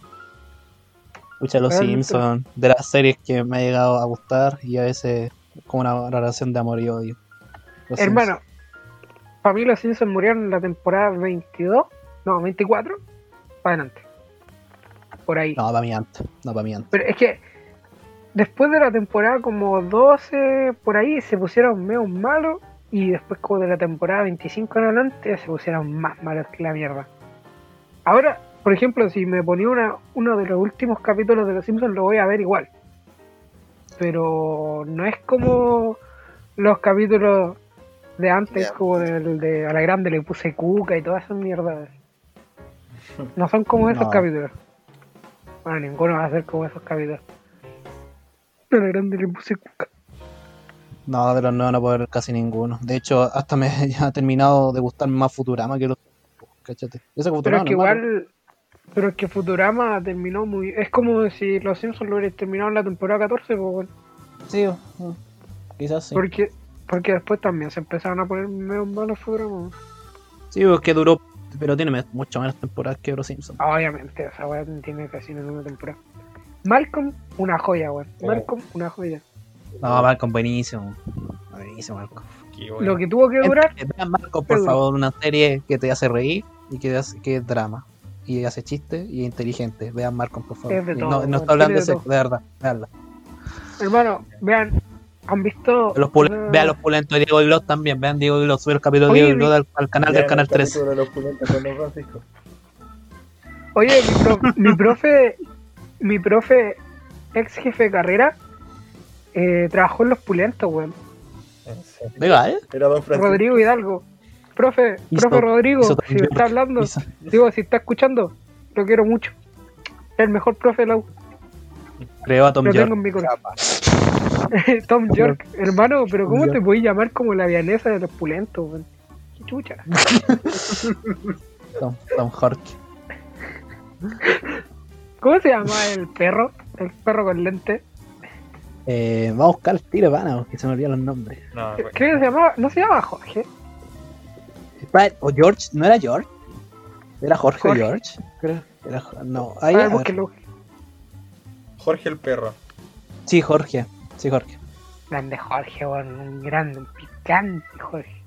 Escucha Los Simpsons, de las series que me ha llegado a gustar y a veces como una relación de amor y odio. Los Hermano, para mí los Simpsons murieron en la temporada 22, no, 24, para adelante. Por ahí. No, para mí antes. No, para mí antes. Pero es que después de la temporada como 12, por ahí, se pusieron medio malos. Y después como de la temporada 25 en adelante, se pusieron más malos que la mierda. Ahora, por ejemplo, si me ponía una, uno de los últimos capítulos de Los Simpsons, lo voy a ver igual. Pero no es como los capítulos de antes, como del de A la Grande le puse cuca y todas esas mierdas. No son como esos No. capítulos. Bueno, ninguno va a ser como esos capítulos. A la Grande le puse cuca. No, de los nuevos no puedo ver casi ninguno. De hecho, hasta me ha terminado de gustar más Futurama que los. Cáchate. Pero es que no es malo. igual. Pero es que Futurama terminó muy. Es como si los Simpsons lo hubieran terminado en la temporada 14, pues, bueno. Sí, quizás sí. porque, porque después también se empezaron a poner medio malos Futurama. Sí, porque duró. Pero tiene mucho menos temporadas que Los Simpsons. Obviamente, esa weá tiene casi ninguna temporada. Malcolm, una joya, weón. Oh. Malcolm, una joya. No, Malcolm, buenísimo. Buenísimo, Malcolm. Bueno. Lo que tuvo que durar, Vean Malcolm, por favor, una serie que te hace reír y que, hace, que es drama. Y hace chiste y es inteligente. Vean Malcolm, por favor. Es de Y todo, no, estoy hablando de de sexo, de verdad. Veanla. hermano, vean, han visto. Los pul- una- Vean los pulentos de Diego Glot también. Vean Diego Glot, sube el capítulo de Diego mi- Glot al, al canal del canal el 3. capítulo de los pulentos con Don Francisco. Oye, mi, pro- mi profe, mi profe, ex jefe de carrera, eh, trabajó en los pulentos, weón. ¿eh? Era Don Francisco. Rodrigo Hidalgo. Profe, Hizo- profe Rodrigo, si me está hablando, hizo- digo, si está escuchando, lo quiero mucho. El mejor profe de la U, Creó a Tom lo York. tengo en mi corazón. Tom York, hermano, pero ¿cómo Tom te podéis llamar como la vianesa de los pulentos, weón? Qué chucha. Tom, Tom York. ¿Cómo se llama el perro? El perro con lente. Eh, vamos a buscar el tiro, pana, que se me olvidan los nombres. No. Creo que se llamaba, no se llama Jorge. ¿O George? ¿No era George? ¿Era Jorge, o. George? Creo. Era, no, A ahí, ver, a ver. búsquelo. Jorge el perro. Sí, Jorge. Sí, Jorge. Grande Jorge, weón, un grande, un picante Jorge.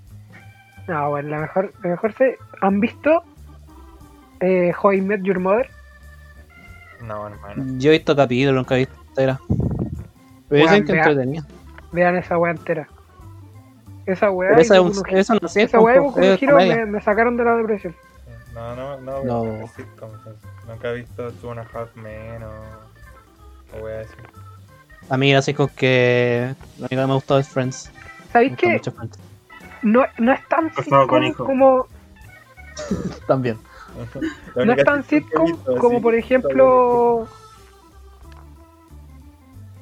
No, bueno, la mejor, la mejor se. ¿Han visto eh, How I Met Your Mother? No, hermano. Yo he visto capítulos, nunca he visto entera. Pero dicen que vea. entretenía. Vean esa weá entera. Esa weá. Pero esa es un- eso no sé, esa weá de Boku no es Hero comedia. me, me sacaron de la depresión. No, no, no. No. Nunca he visto Two and a Half Men o. O wea así. A mí gracias con que lo único que me ha gustado es Friends. ¿Sabéis Friends. no, no es tan con sitcom como También. No es tan sitcom como así, por ejemplo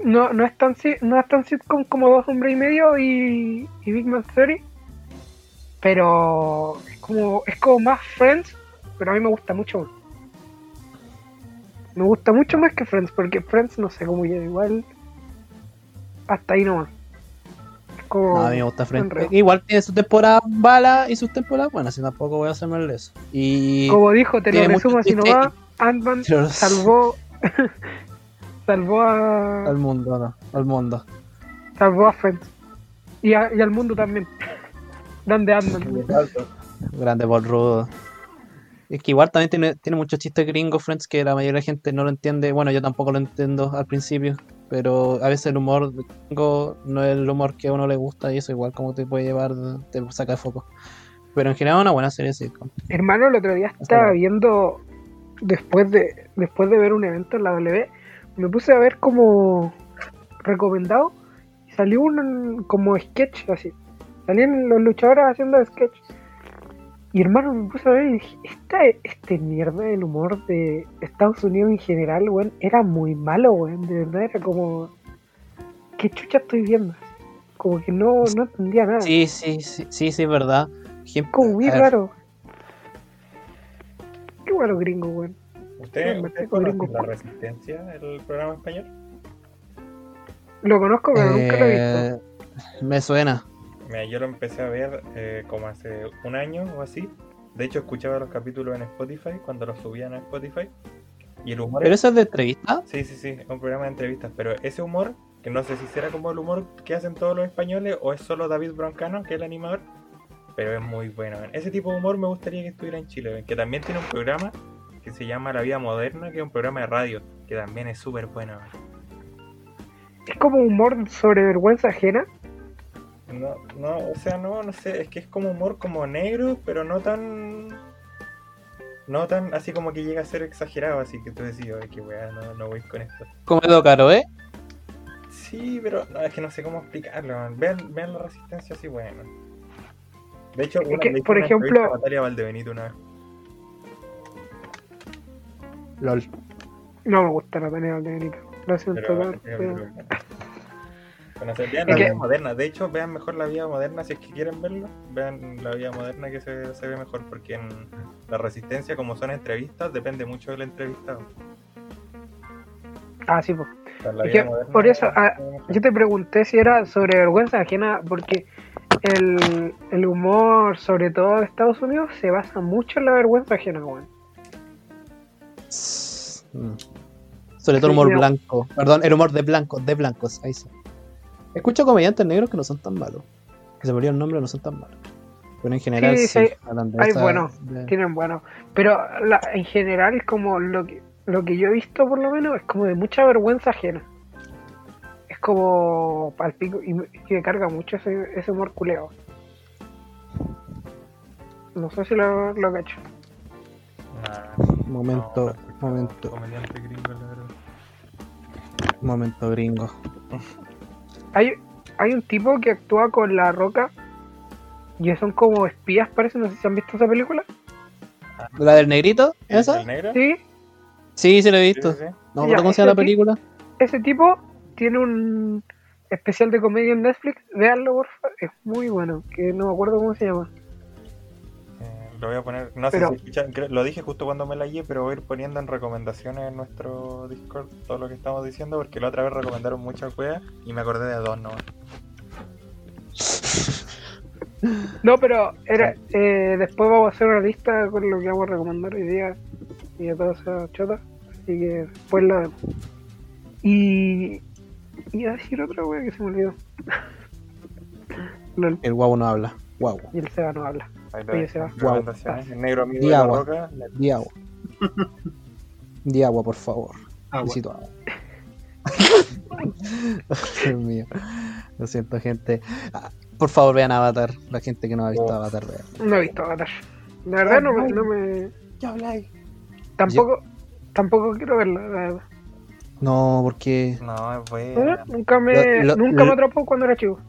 no no es tan si- no es tan sitcom como dos hombres y medio y, y Big Man Theory pero es como es como más Friends pero a mí me gusta mucho me gusta mucho más que Friends porque Friends no sé cómo llega igual hasta ahí nomás es como No, a mí me gusta Friends. Igual tiene sus temporadas malas y sus temporadas buenas, así tampoco voy a hacerme el eso. Y como dijo te lo resumo así chiste nomás Ant-Man salvó salvó a al mundo, no, al mundo. salvó a Friends y, a- y al mundo también grande Ant-Man Grande por rudo. Es que igual también tiene, tiene muchos chistes gringos, Friends, que la mayoría de la gente no lo entiende. Bueno, yo tampoco lo entiendo al principio, pero a veces el humor gringo no es el humor que a uno le gusta y eso igual como te puede llevar, te saca de foco. Pero en general una buena serie, sí. Hermano, el otro día estaba viendo, después de después de ver un evento en la W, me puse a ver como recomendado y salió un como sketch así. Salían los luchadores haciendo sketch. Y hermano, me puse a ver y dije, esta, este mierda del humor de Estados Unidos en general, weón, era muy malo, weón. De verdad era como... ¿Qué chucha estoy viendo? Como que no, no entendía nada. Sí, sí, sí, sí, sí, es verdad. Como muy raro. Qué bueno gringo, weón. ¿Ustedes, No, me ¿ustedes tengo conocen gringo. La Resistencia, el programa español? Lo conozco, pero nunca lo he visto. eh, Me suena. Mira, yo lo empecé a ver eh, como hace un año o así. De hecho, escuchaba los capítulos en Spotify cuando los subían a Spotify. Y el humor ¿Pero eso es de entrevista? Sí, sí, sí, es un programa de entrevistas, pero ese humor, que no sé si será como el humor que hacen todos los españoles o es solo David Broncano, que es el animador, pero es muy bueno. Ese tipo de humor me gustaría que estuviera en Chile, que también tiene un programa que se llama La Vida Moderna, que es un programa de radio, que también es súper bueno. Es como humor sobre vergüenza ajena. No, no, o sea, no, no sé, es que es como humor como negro, pero no tan... No tan así como que llega a ser exagerado, así que tú decís, "Ay, qué weá, no, no voy con esto. Como Caro, ¿eh? Sí, pero no, es que no sé cómo explicarlo. man. Vean, vean la resistencia así, bueno. De hecho, Es una, que, le hice por una ejemplo- Natalia Valdebenito una vez. LOL. No me gusta la Tania Valdebenito. Lo siento, Pero, pero- pero- Bueno, o sea, vean la que- vida moderna. De hecho, vean mejor la vida moderna si es que quieren verlo. Vean la vida moderna que se, se ve mejor. Porque en la resistencia, como son entrevistas, depende mucho del entrevistado. Ah, sí, pues. Es que moderna por eso, ah. Yo te pregunté si era sobre vergüenza ajena, porque el, el humor, sobre todo de Estados Unidos, se basa mucho en la vergüenza ajena, weón. Mm. Sobre todo humor blanco. Perdón, el humor de blancos, de blancos. Ahí sí. Escucho comediantes negros que no son tan malos. Que se me olvidó el nombre, no son tan malos. Pero en general Sí, sí. sí, hablan de hay esa- buenos. de- Tienen bueno. Pero la- en general, como lo que, lo que yo he visto, por lo menos, es como de mucha vergüenza ajena. Es como palpico y me, y me carga mucho ese, ese humor culeo. No sé si lo, lo cacho. Nah, Momento, no, momento, comediante gringo, la verdad. momento gringo. Hay, hay un tipo que actúa con la roca y son como espías, parece. No sé si han visto esa película. ¿La del negrito? ¿Esa? ¿El negro? Sí, Sí, sí la he visto. sí, sí. No me Ya, acuerdo cómo se llama la película. ese tipo tiene un especial de comedia en Netflix. Veanlo, por favor. Es muy bueno. Que no me acuerdo cómo se llama. Lo voy a poner, no sé si escuchan, lo dije justo cuando me la guié, pero voy a ir poniendo en recomendaciones en nuestro Discord todo lo que estamos diciendo, porque la otra vez recomendaron muchas weas y me acordé de dos nomás. No, pero era eh, después vamos a hacer una lista con lo que vamos a recomendar hoy día y de todas esas chotas. Así que después la vemos. Y. Iba a decir otra wea que se me olvidó. El guau no habla. Guau. y el Seba no habla. Ahí lo Oye, se va. Recomendaciones. El negro amigo Di de agua. roca. Di agua. Di agua, por favor. Agua. Necesito agua. Dios mío. Lo siento, gente. Ah, Por favor, vean Avatar. La gente que no ha visto Oh. Avatar, vean. No he visto Avatar. La verdad no, me- no me. ¿Qué habláis? Tampoco. Tampoco quiero verla, la verdad. No, porque No, es ¿Eh? Nunca me. Lo- lo- nunca me lo- atrapó cuando era chico.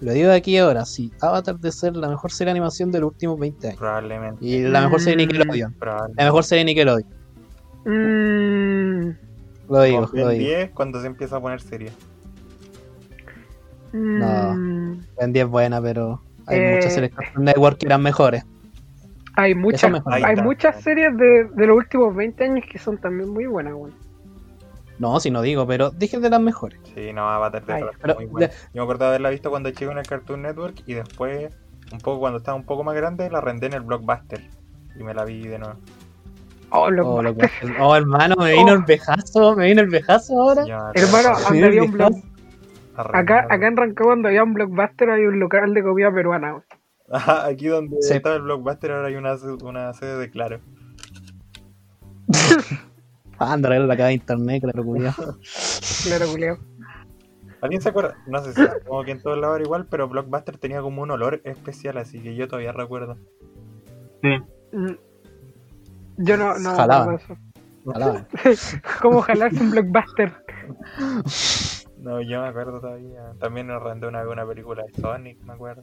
Lo digo de aquí ahora. Sí, Avatar de ser la mejor serie de animación de los últimos 20 años. Probablemente. Y la mejor serie de Mm. Nickelodeon. La mejor serie de Nickelodeon. Mmm. Lo digo, lo digo. 10 cuando se empieza a poner serio. No. mm, Ben 10 es buena, pero hay Eh. muchas series de Network que eran mejores. Hay muchas, mejor. Hay muchas series de, de los últimos 20 años que son también muy buenas, weón. No, si no digo, pero dije de las mejores. Sí, no, Avatar de Ay, pero muy buena. ya- Yo me acuerdo de haberla visto cuando chico en el Cartoon Network y después, un poco cuando estaba un poco más grande, la renté en el Blockbuster. Y me la vi de nuevo. Oh, Oh, oh, hermano, me vino Oh. el vejazo, me vino el vejazo ahora. Ya, Hermano, había un blog. Acá, acá en Rancagua, cuando había un blockbuster, hay un local de comida peruana, weón. Ajá, aquí donde Sí. estaba el Blockbuster ahora hay una, una sede de Claro. Anda, la cara de internet, claro, culiao. Claro, culiao. ¿Alguien se acuerda? No sé si como que en todos lados era igual, pero Blockbuster tenía como un olor especial, así que yo todavía recuerdo. Sí. Mm. Yo no, eso. Ojalá. ¿Cómo jalarse un blockbuster? No, yo me acuerdo todavía. También nos renté una, una película de Sonic, me acuerdo.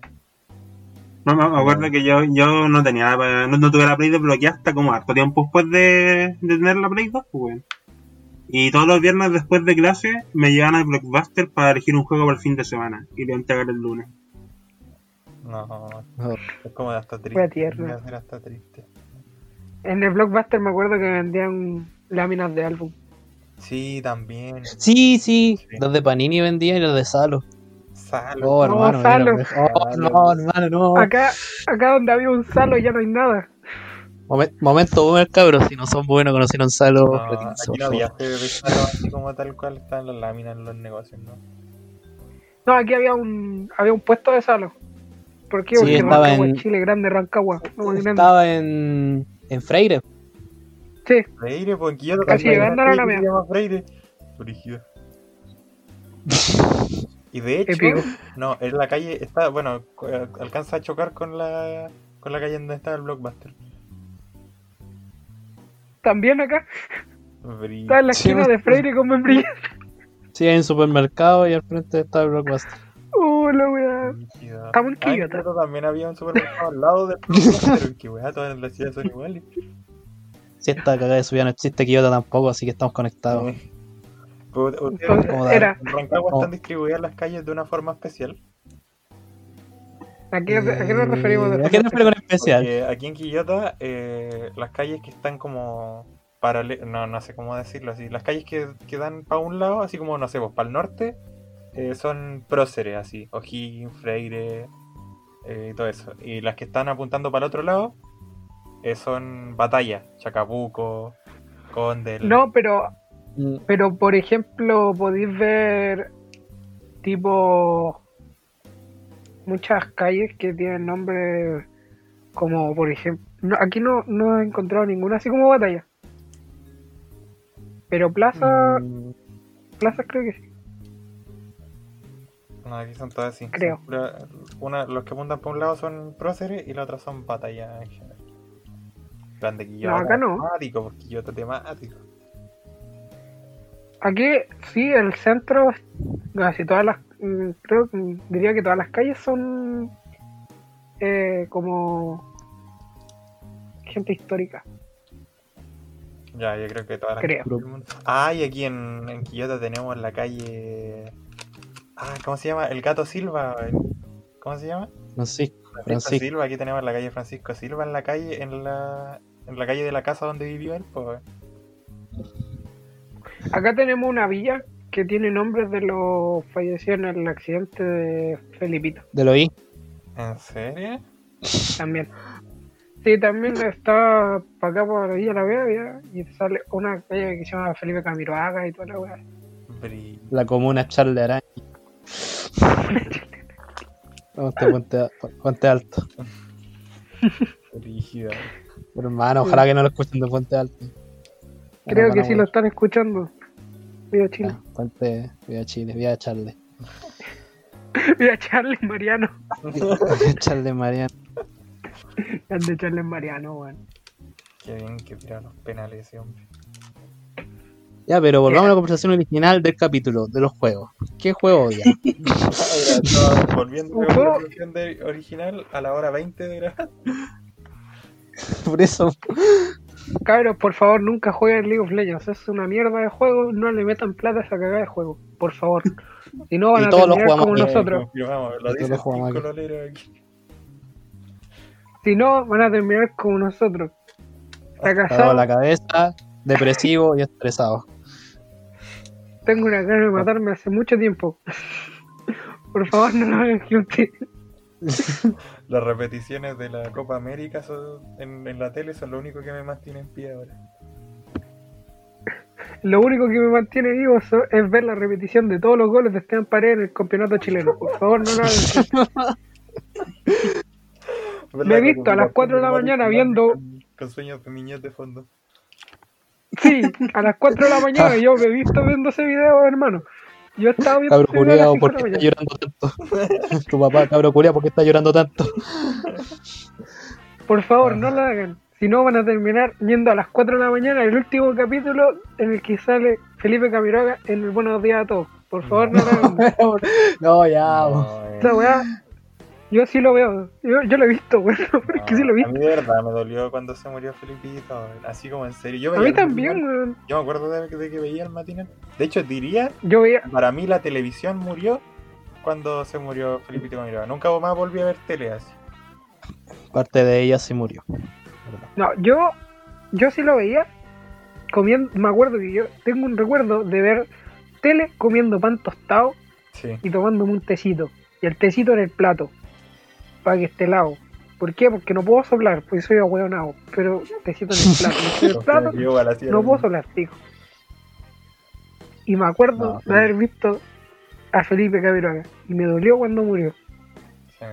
No, me me acuerdo que yo, yo no tenía la- no, no tuve la Play desbloqueada hasta como harto tiempo después de, de tener la Play 2, pues, weón. Y todos los viernes después de clase me llevaban al Blockbuster para elegir un juego para el fin de semana y lo entregar el lunes. No, es como hasta triste. Ser hasta triste. En el blockbuster me acuerdo que vendían láminas de álbum. Sí, también. Sí, sí, Sí. los de Panini vendían y los de Salo. Salo. Oh, No, hermano, Salo. mira, oh, no, hermano, no. Acá, acá donde había un salo ya no hay nada. Momen- momento boomer, cabros, si no son buenos, conocieron Salo. No, aquí no había favor. sede de Salo así como tal cual están las láminas en los negocios, ¿no? No, aquí había un había un puesto de salo. ¿Por qué? Sí, Porque estaba Rancagua en- Chile, grande Rancagua. no grande. Estaba en, en Freire. Sí, Freire, pues en Quillota Casi llegando a la mía. Freire. Brígido. Y de hecho, Épico. no, en la calle está, bueno, cu- alcanza a chocar con la con la calle donde está el Blockbuster. también acá. Está en la Sí, esquina pues. de Freire con membrillo. Sí, hay un supermercado y al frente está el Blockbuster. Uh, la weá. En Quillota. Quillota también había un supermercado al lado del Blockbuster. Que weá, todas las ciudades son iguales. Si esta cagada de subida no existe Kyoto tampoco, así que estamos conectados. Eh. Era. en Rancagua están distribuidas las calles de una forma especial. ¿A qué, a qué nos referimos? de Eh, ¿A qué nos referimos especial? Porque aquí en Quillota, eh, las calles que están como paralelas, no, no sé cómo decirlo así, las calles que, que dan para un lado, así como, no sé, pues para el norte, eh, son próceres, así, O'Higgins, Freire, eh, y todo eso. Y las que están apuntando para el otro lado, eh, son Batalla, Chacabuco, Condel. No, pero Mm, Pero, por ejemplo, podéis ver tipo muchas calles que tienen nombres como, por ejemplo, no, aquí no, no he encontrado ninguna así como batalla. Pero plaza, mm, plazas creo que sí. No, aquí son todas así. Creo. Una, los que apuntan para un lado son próceres y la otra son Batalla en general. Grande Quillota. No, acá no. Temático, porque Quillota temático. Aquí sí, el centro, casi todas las, mm, creo que diría que todas las calles son eh, como gente histórica. Ya, yo creo que todas las Creo. calles. Ah, y aquí en, en Quillota tenemos la calle. Ah, ¿cómo se llama? El Gato Silva. ¿Cómo se llama? Francisco, Francisco Francisco. Silva. Aquí tenemos la calle Francisco Silva en la calle, en la, en la calle de la casa donde vivió él. Pues. Acá tenemos una villa que tiene nombres de los fallecidos en el accidente de Felipito. De lo I. ¿En serio? También. Sí, también está para acá por Villa La Vega y sale una calle que se llama Felipe Camiroaga y toda la weá. La comuna Charles Araña. Ponte, ponte, ponte alto. Brígida. Hermano, ojalá que no lo escuchen de Puente Alto. Creo que sí lo están escuchando. Viva Chile. bueno. Puente, viva Chile, viva Charles. Viva Charles Mariano. Charles Mariano. El de Charles Mariano, weón. Qué bien que tira los penales ese hombre. Ya, pero volvamos a la conversación original del capítulo, de los juegos. ¿Qué juego odia? Estaba Volviendo a la conversación de original a la hora 20 de grabar. Por eso, Cabros, por favor, nunca jueguen League of Legends. Es una mierda de juego. No le metan plata a esa cagada de juego. Por favor. Si no, van Y a todos lo terminar como nosotros. Lo dice jugamos aquí. Si no, van a terminar como nosotros. dado Fracasado. la cabeza, depresivo y estresado. Tengo una gana de matarme hace mucho tiempo. Por favor, no lo hagan, gente. Las repeticiones de la Copa América son- en, en la tele son lo único que me mantiene en pie ahora. Lo único que me mantiene vivo es ver la repetición de todos los goles de Esteban Paredes en el campeonato chileno. Por favor, no lo. Me he visto a las 4 de la mañana viendo- Con, con sueños de niñez de fondo. Sí, a las 4 de la mañana yo me he visto viendo ese video, hermano. Yo estaba viendo Cabro 5 ¿por qué está llorando tanto? tu papá, cabro culiao, ¿por qué está llorando tanto? Por favor, no lo hagan. Si no, van a terminar yendo a las 4 de la mañana el último capítulo en el que sale Felipe Camiroga en el Buenos Días a todos. Por favor, no lo hagan. no, ya. No, eh, Esa weá, yo sí lo veo. Yo, yo lo he visto, bueno, pero es que sí lo he A visto. mí de verdad me dolió cuando se murió Felipito, así como en serio. Yo A mí también, weón. Yo me acuerdo de, de que veía el matinal. De hecho, diría, Yo veía, para mí la televisión murió cuando se murió Felipito Camiroga. Nunca más volví a ver tele así. Parte de ella se murió. no, yo, yo sí lo veía comiendo, me acuerdo que yo tengo un recuerdo de ver tele comiendo pan tostado Sí. y tomándome un tecito. Y el tecito en el plato, para que esté helado. ¿Por qué? Porque no puedo soplar, porque soy ahueonado. Pero tecito en el plato. En el plato no puedo soplar, pico. Y me acuerdo No, de haber visto a Felipe Camiroaga. Y me dolió cuando murió. Sí.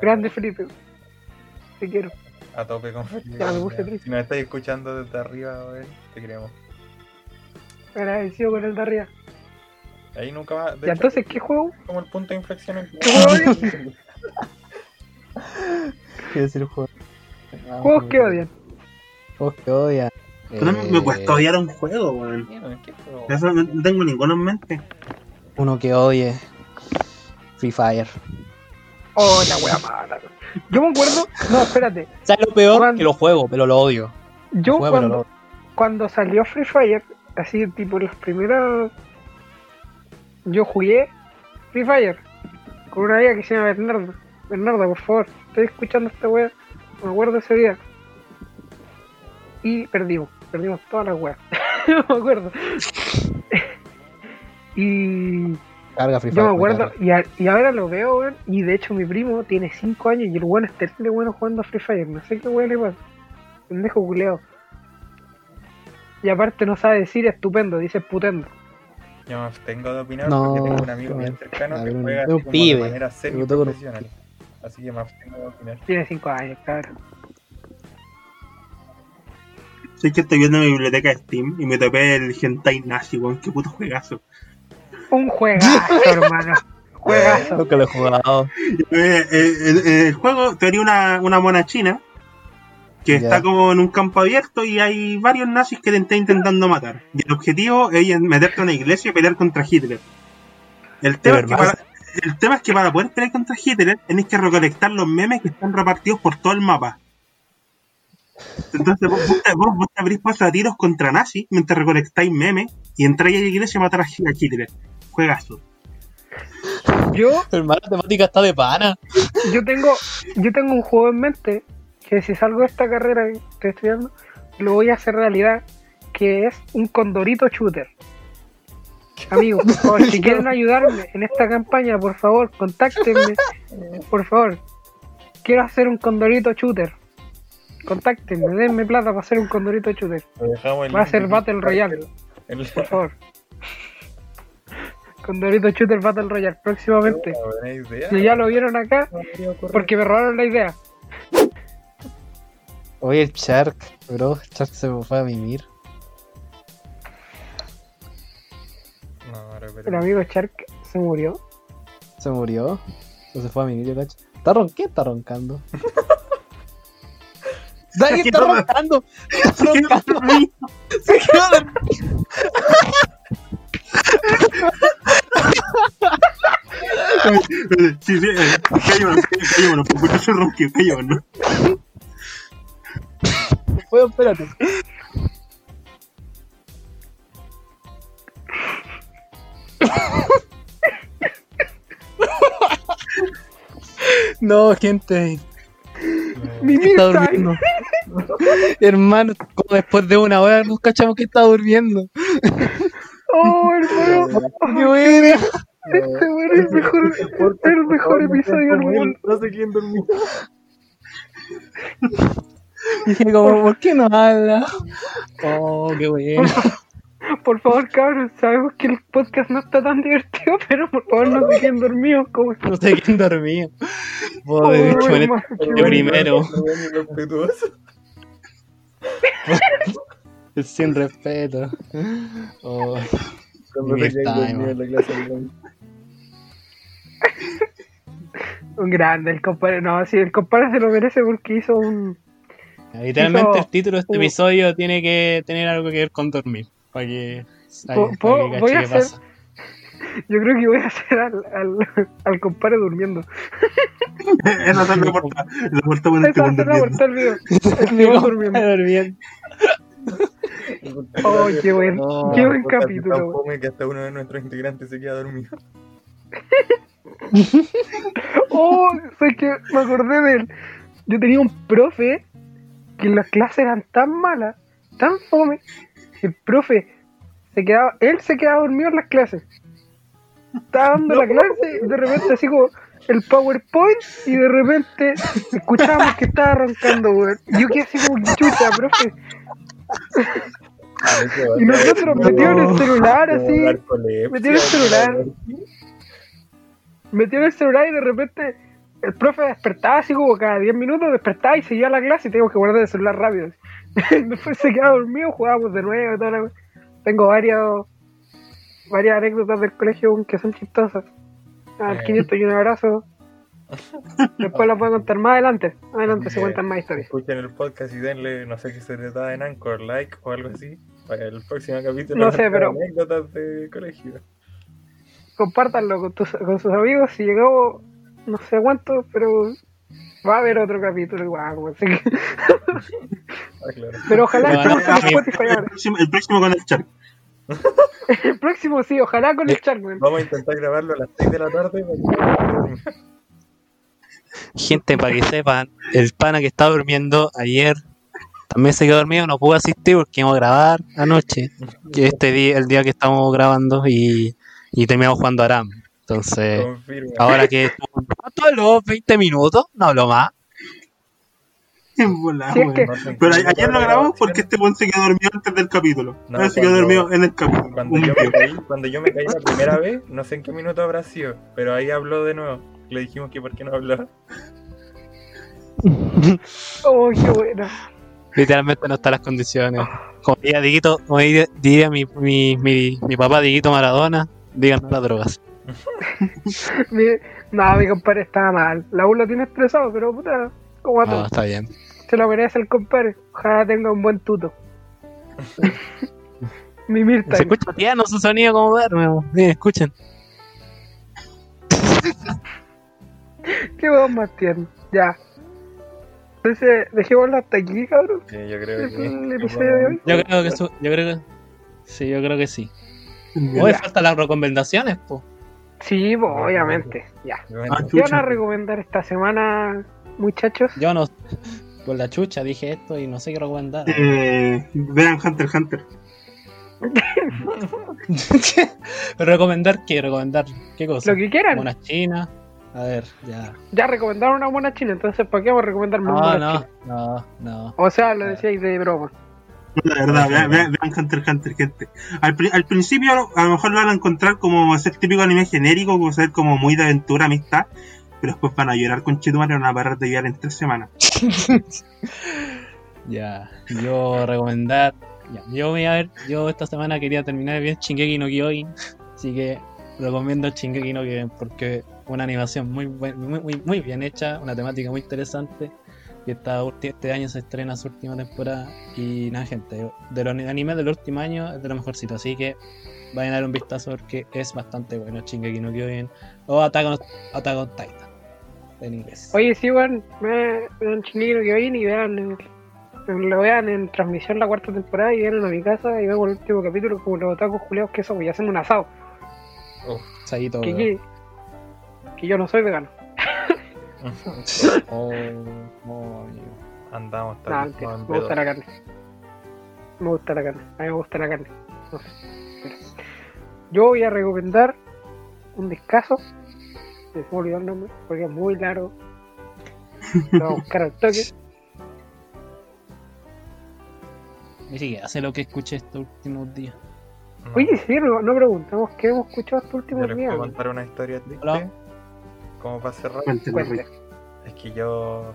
Grande Felipe. Te quiero. A tope con Felipe. Ya, me. Si nos estáis escuchando desde arriba, te queremos. Agradecido con el de arriba. Ahí nunca de Y hecho, entonces, ¿qué juego? como el punto de inflexión en ¿Qué decir juego? Ah, ¿Juegos que odian? Juegos que odian. Pero Eh, me cuesta odiar un juego, weón. ¿Qué juego? Eso no no tengo ninguno en mente. Uno que odie. Free Fire. Oh, la wea mala. Yo me acuerdo. No, espérate. ¿Sabes lo peor? Cuando- Que lo juego, pero lo odio. Lo Yo juego, cuando, lo odio. cuando salió Free Fire, así tipo las primeras. Yo jugué Free Fire con una amiga que se llama Bernardo. Bernardo, por favor, estoy escuchando esta wea. Me acuerdo ese día. Y perdimos, perdimos todas las weas. no me acuerdo. y Carga Free yo Fire. me acuerdo, y, a- y ahora lo veo, weón. Y de hecho, mi primo tiene 5 años y el weón es terrible bueno jugando a Free Fire. No sé qué weón le pasa. Pendejo culeado. Y aparte no sabe decir estupendo, dice putendo. Yo me abstengo de opinar No, porque tengo un amigo bien cercano que juega un pibe. de manera Yo tengo- semi-profesional. Así que opinar. Tiene 5 años, cabrón. Sé que estoy viendo mi biblioteca de Steam y me topé el Hentai Nazi, weón. Qué puto juegazo. Un juegazo, hermano. Juegazo. Nunca lo he jugado. Eh, eh, el, el juego te haría una, una mona china que está como en un campo abierto y hay varios nazis que te están intentando matar. Y el objetivo es meterte a una iglesia y pelear contra Hitler. El tema, es que para, el tema es que para poder pelear contra Hitler tenés que recolectar los memes que están repartidos por todo el mapa. Entonces vos, vos, te- vos- vos te abrís paso a tiros contra nazis mientras recolectáis memes y entráis a la iglesia a matar a a Hitler. Juegazo. Yo, Hermano, la temática está de pana. yo tengo, yo tengo un juego en mente que si salgo de esta carrera que estoy estudiando, lo voy a hacer realidad, que es un condorito shooter. Amigos, por favor, si quieren ayudarme en esta campaña, por favor, contáctenme. Por favor. Quiero hacer un condorito shooter. Contáctenme, denme plata para hacer un condorito shooter. Lo dejamos en Va a ser Battle Royale, por favor. con Dorito Shooter Battle Royale próximamente. Si ya lo vieron acá, porque me robaron la idea. Oye, el Shark, bro. El Shark se me fue a mimir. No, El amigo Shark se murió. Se murió. O se fue a mimir, yo cacho. ¿Está ron ¿Qué está roncando? ¡Dani está roncando! ¡Está roncando! Se quedó. Sí, sí, eh, callémonos, callémonos, porque yo soy ronquio, callémonos. Bueno, espérate. No, gente, Mimir está durmiendo. Hermano, como después de una hora nos cachamos que está durmiendo. Oh, hermano. ¡Qué buena! Este bueno es el mejor, el mejor episodio del mundo. No sé quién durmió. Dije como, ¿por qué no habla? Oh, qué bueno. Por favor, cabros, sabemos que el podcast no está tan divertido, pero por favor no se queden dormidos como No sé quién dormía. Oh, Pobre bicho, en hermano, qué Yo bueno. primero. Sin respeto. Oh, se dormidos. Un grande, el compadre. No, sí, el compadre se lo merece porque hizo un. literalmente Hizo- el título de este episodio tiene que tener algo que ver con dormir. Para que. Para que voy a qué hacer- pasa. Yo creo que voy a hacer al, al, al compadre durmiendo. Esa es la puerta, la puerta buena Esa ser la vuelta del video. El video durmiendo. durmiendo. Oh, qué buen, No, qué buen capítulo. que hasta uno de nuestros integrantes se queda dormido. Oh, sé que me acordé de él. Yo tenía un profe que las clases eran tan malas, tan fome, el profe se quedaba, él se quedaba dormido en las clases. Estaba dando la clase y de repente así como el PowerPoint y de repente escuchábamos que estaba arrancando, weón. Yo quedé así como chucha, profe. Y nosotros metidos en el celular así, metido en el celular. metido en el celular y de repente el profe despertaba así como cada 10 minutos, despertaba y seguía la clase y teníamos que guardar el celular rápido. Después se quedaba dormido, jugábamos de nuevo y toda la cosa. Tengo varios, varias anécdotas del colegio que son chistosas. Al Eh. 500 y un abrazo. Después las voy a contar más adelante. Adelante se Bien. cuentan más historias. Escuchen el podcast y denle, no sé qué se da en Anchor, like o algo así. Para el próximo capítulo. No sé, de pero- Anécdotas de colegio. Compártanlo con, tus, con sus amigos. Si llegó no sé cuánto, pero va a haber otro capítulo igual. como así que- Ah, claro. Pero ojalá No, no, no. Spotify El próximo, el próximo con el Shark. El próximo sí, ojalá con el Charmen. Vamos a intentar grabarlo a las 6 de la tarde. Gente, para que sepan, el pana que estaba durmiendo ayer también se quedó dormido, no pudo asistir porque íbamos a grabar anoche, que este día, el día que estamos grabando y, y terminamos jugando Aram. Entonces, ahora que estuvo todos los 20 minutos, no hablo más. Si es que- Pero ayer lo grabamos porque este buen se quedó dormido antes del capítulo. No, se quedó cuando- dormido en el capítulo. Cuando yo, me caí, cuando yo me caí la primera vez, no sé en qué minuto habrá sido, pero ahí habló de nuevo. Le dijimos que por qué no hablaba. Oh, qué buena. Literalmente no están las condiciones. Como diría Dieguito, como diría, diría mi, mi, mi, mi papá Dieguito Maradona, a las drogas. No, mi compadre estaba mal. La U lo tiene estresado, pero puta, como a No, todos. está bien. Se lo merece el compadre. Ojalá tenga un buen tuto. mi Mirta. Se escucha piano su sonido como duerme. Miren, escuchen. Qué weón más tierno. Ya. Entonces, dejémoslo hasta aquí, cabrón. Sí, yo creo Es que. el episodio de hoy. Yo creo que su- yo creo que sí, yo creo que sí. Hoy faltan las recomendaciones, po. Sí, pues, obviamente. Ya. Ah, ¿Qué van a recomendar esta semana, muchachos? Yo no por la chucha dije esto y no sé qué recomendar. Eh, vean Hunter x Hunter. recomendar qué, recomendar qué cosa. Lo que quieran. Monas chinas. A ver, ya. Ya recomendaron una mona china, entonces ¿para qué vamos a recomendar más No, no, no, no. O sea, lo decíais de broma. La verdad, vean, vean, vean gente. Al, pri- al principio a lo mejor lo van a encontrar como ser típico anime genérico, como ser como muy de aventura, amistad, pero después van a llorar con Chetumare y van a de llorar en tres semanas. Ya, yo recomendar. Yo voy a ver, yo esta semana quería terminar bien Shingeki no Kyojin, así que recomiendo Shingeki no Kyojin porque una animación muy, muy, muy, muy bien hecha, una temática muy interesante. Y esta, este año se estrena su última temporada. Y nada, gente, de los animes del último año es de lo mejorcito, así que vayan a dar un vistazo porque es bastante bueno Shingeki no Kyojin o Attack on, Attack on Titan en inglés. Oye, sí, weón, vean, vean Chinguino que viene y vean, el- lo vean en transmisión la cuarta temporada y vienen a mi casa y vemos el último capítulo como los otacos culeados que somos y hacemos un asado. Saguito, Que, que, que yo no soy vegano. Oh, oh, amigo. Andamos Nah, mentira, me gusta la carne. Me gusta la carne, a mí me gusta la carne. No sé. Pero yo voy a recomendar un descaso. Se me olvidó el nombre porque es muy largo. Lo voy a buscar al toque. Siquiera sé lo que escuché estos últimos días. Oye, sí, no, no preguntamos qué hemos escuchado estos últimos días. puedo contar una historia triste. Hola. Como para cerrar. Rick. Es que yo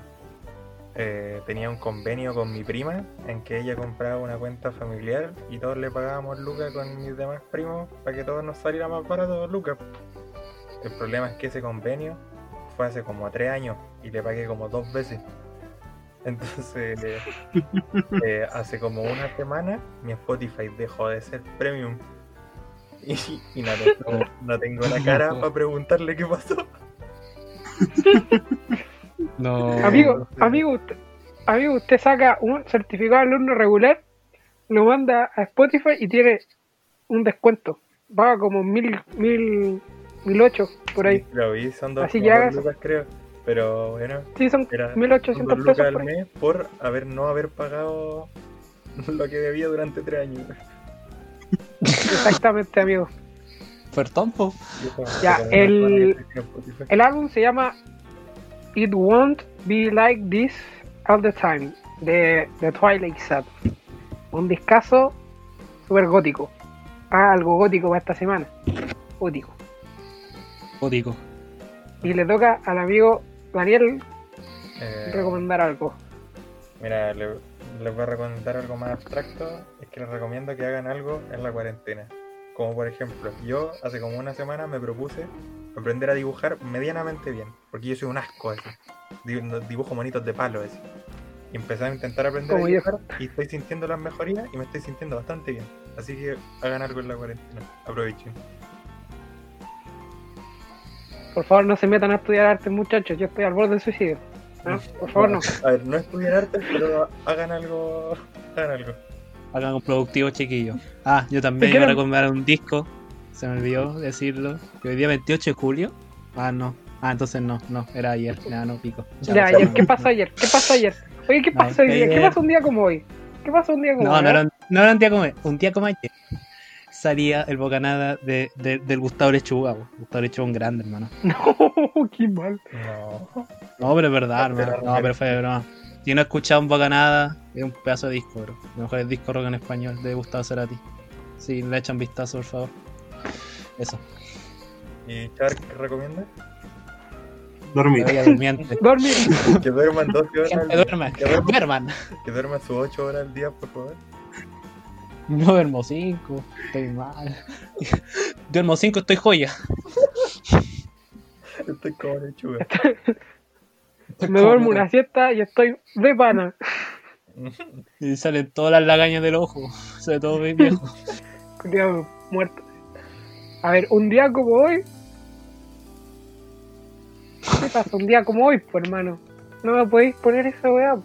eh, tenía un convenio con mi prima en que ella compraba una cuenta familiar y todos le pagábamos lucas con mis demás primos para que todos nos saliera más barato lucas. El problema es que ese convenio fue hace como tres años y le pagué como dos veces. Entonces, eh, eh, hace como una semana mi Spotify dejó de ser premium. Y, y no, tengo, no tengo la cara para preguntarle qué pasó. No. Amigo, amigo, usted, amigo, usted saca un certificado de alumno regular, lo manda a Spotify y tiene un descuento. Paga como mil, mil, mil ocho por ahí. Sí, lo vi, son dos, Así que dos lucas, creo. Pero bueno, Sí, son era mil son ochocientos dos pesos lucas por al mes por haber no haber pagado lo que debía durante tres años. Exactamente, amigo. Ofertón, po. Ya, el-. El álbum se llama It Won't Be Like This All the Time de, de Twilight Sad. Un discazo super gótico. Ah, algo gótico para esta semana. Gótico. Gótico. Y le toca al amigo Daniel Eh, recomendar algo. Mira, le- les voy a recomendar algo más abstracto. Es que les recomiendo que hagan algo en la cuarentena. Como por ejemplo, yo hace como una semana me propuse aprender a dibujar medianamente bien. Porque yo soy un asco así. Dibujo monitos de palo así. Y empecé a intentar aprender a dibujar y estoy sintiendo las mejorías y me estoy sintiendo bastante bien. Así que hagan algo en la cuarentena. Aprovechen. Por favor, no se metan a estudiar arte, muchachos. Yo estoy al borde del suicidio. ¿no? Por favor, no. A ver, no estudiar arte, pero hagan algo. Hagan algo. Hagan un productivo chiquillo. Ah, yo también ¿Te iba a recomendar un disco. Se me olvidó decirlo. Que hoy día 28 de julio. Ah, no. Ah, entonces no, no, era ayer. Ya, no pico. Ya, ayer. ¿qué pasó ayer? ¿Qué pasó ayer? Oye, ¿qué pasó hoy día? ¿Qué pasó un día como hoy? ¿Qué pasó un día como No, hoy? no era, un- no era un día como un día como ayer. Salía el bocanada de, de- del Gustavo Lechuga. Gustavo Lechuga un grande, hermano. No, qué mal. No. No, pero es verdad, hermano. No, pero fue de broma. Si no he escuchado un bocanada, es un pedazo de disco, bro. El mejor disco rock en español de Gustavo Cerati. Si le echan vistazo, por favor. Eso. ¿Y Char qué recomienda? Dormir. Dormir. Que duerman 12 horas. al día. duerman. Que duerman, Duerman. que duerman sus 8 horas al día, por favor. No duermo cinco. Estoy mal. Duermo cinco, estoy joya. Estoy como lechuga. Me duermo una siesta y estoy de pana. Y salen todas las lagañas del ojo. Sobre todo mi viejo. Cuidado, muerto. A ver, un día como hoy. ¿Qué pasa? Un día como hoy, pues hermano. No me podéis poner esa weá.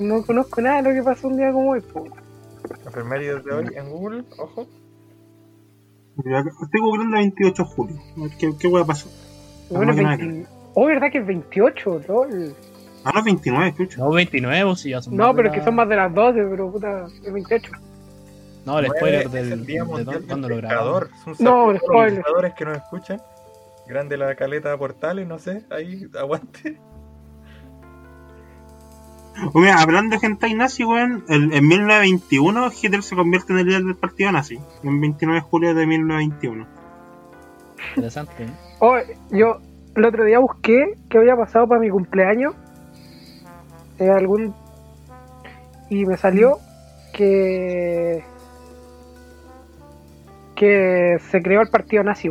No conozco nada de lo que pasó un día como hoy, pues. Enfermería de hoy en Google, ojo. Estoy googlando 28 de julio. A ver ¿Qué, qué hueá pasó? Bueno, es máquina de 20 Oh, ¿verdad que es 28? LOL. Ah, no, 29, chucha. No, 29, pues, si ya son No, pero es que la- son más de las 12, pero puta, es 28. No, el spoiler del. el Día de cuando lo un No, el los spoiler. pescadores que nos escuchan. Grande la caleta Portales, no sé, ahí aguante. O mira, hablando de hentai nazi, weón, el- en 1921 Hitler se convierte en el líder del partido nazi. En 29 de julio de 1921. Interesante. ¿eh? Oh, yo el otro día busqué qué había pasado para mi cumpleaños. Eh, algún y me salió que que se creó el partido nazi.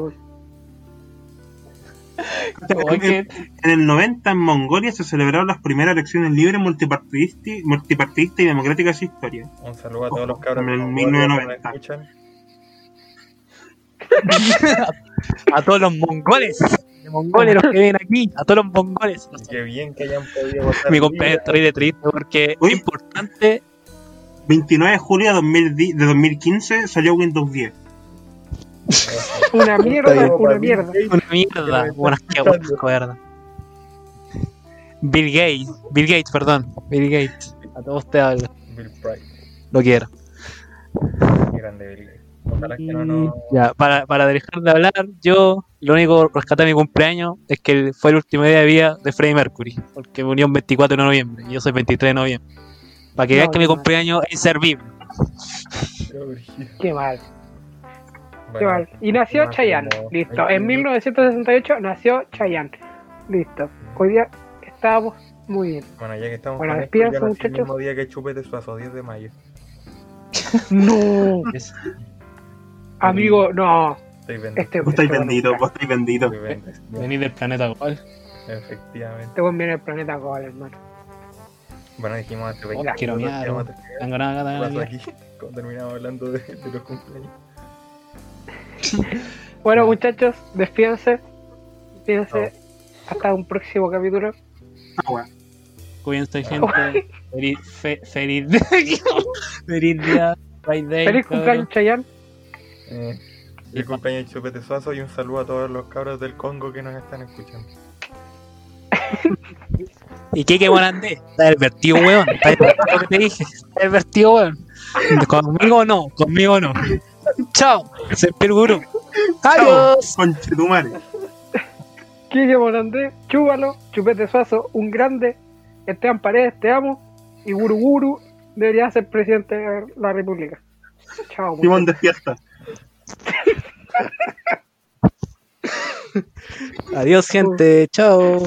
En el 90 en Mongolia se celebraron las primeras elecciones libres, multipartidistas multipartidistas y democráticas de su historia. Un saludo a todos los cabros En el que nos 1990. escuchan. a todos los mongoles. Mongoles los que vienen aquí. A todos los mongoles. Qué bien que hayan podido votar. Mi compañero está de triste porque Uy. es importante. 29 de julio de 2010 de 2015 salió Windows 10. Una mierda, una mierda. Una mierda. Una asquerosa, verdad. Bill Gates. Bill Gates, perdón. Bill Gates. A todos te hablo. Bill Price, Lo quiero. grande Bill Gates. Ojalá que no. Ya, para, para dejar de hablar, yo lo único que rescaté de mi cumpleaños es que fue el último día de vida de Freddie Mercury, porque murió el 24 de noviembre y yo soy 23 de noviembre. Para que No, vean que mi no. cumpleaños es inservible. Qué mal, qué mal. Y nació Chayanne. como- Listo. En 1968 nació Chayanne. Listo. Hoy día estábamos muy bien. Bueno, ya que estamos Bueno, con esto, nací el muchachos. mismo día que Chupete Suazo, 10 de mayo. No, amigo, no. Estoy bendito. Este, Vos estáis este bendito, bueno, vos estáis bendito. Venir del planeta Gol. Efectivamente. Este buen viene del planeta Gol, hermano. Bueno, dijimos antes de Hola. Quiero terminar Tengo nada, nada, pasó nada. aquí, cuando terminamos hablando de, de los cumpleaños. Bueno, muchachos, despídense. Despídense. Hasta un próximo capítulo. Ah, weón. Cuídense, gente. Feliz, fe- feliz, feliz día. Friday, Feliz cumpleaños, Chayanne. Eh, el cumpleaños de Chupete Suazo y un saludo a todos los cabros del Congo que nos están escuchando. ¿Y qué Morandé? Está divertido, weón. Está divertido que te dije. Está divertido, weón. Conmigo no, conmigo no. Chao. Se gurú. Adiós. Conchetumare. Quique Morandé, Chúbalo, Chupete Suazo, un grande. Esteban Paredes, te amo. Y Guru Guru debería ser presidente de la República. Chao. Simón despierta. Adiós, gente. Chao.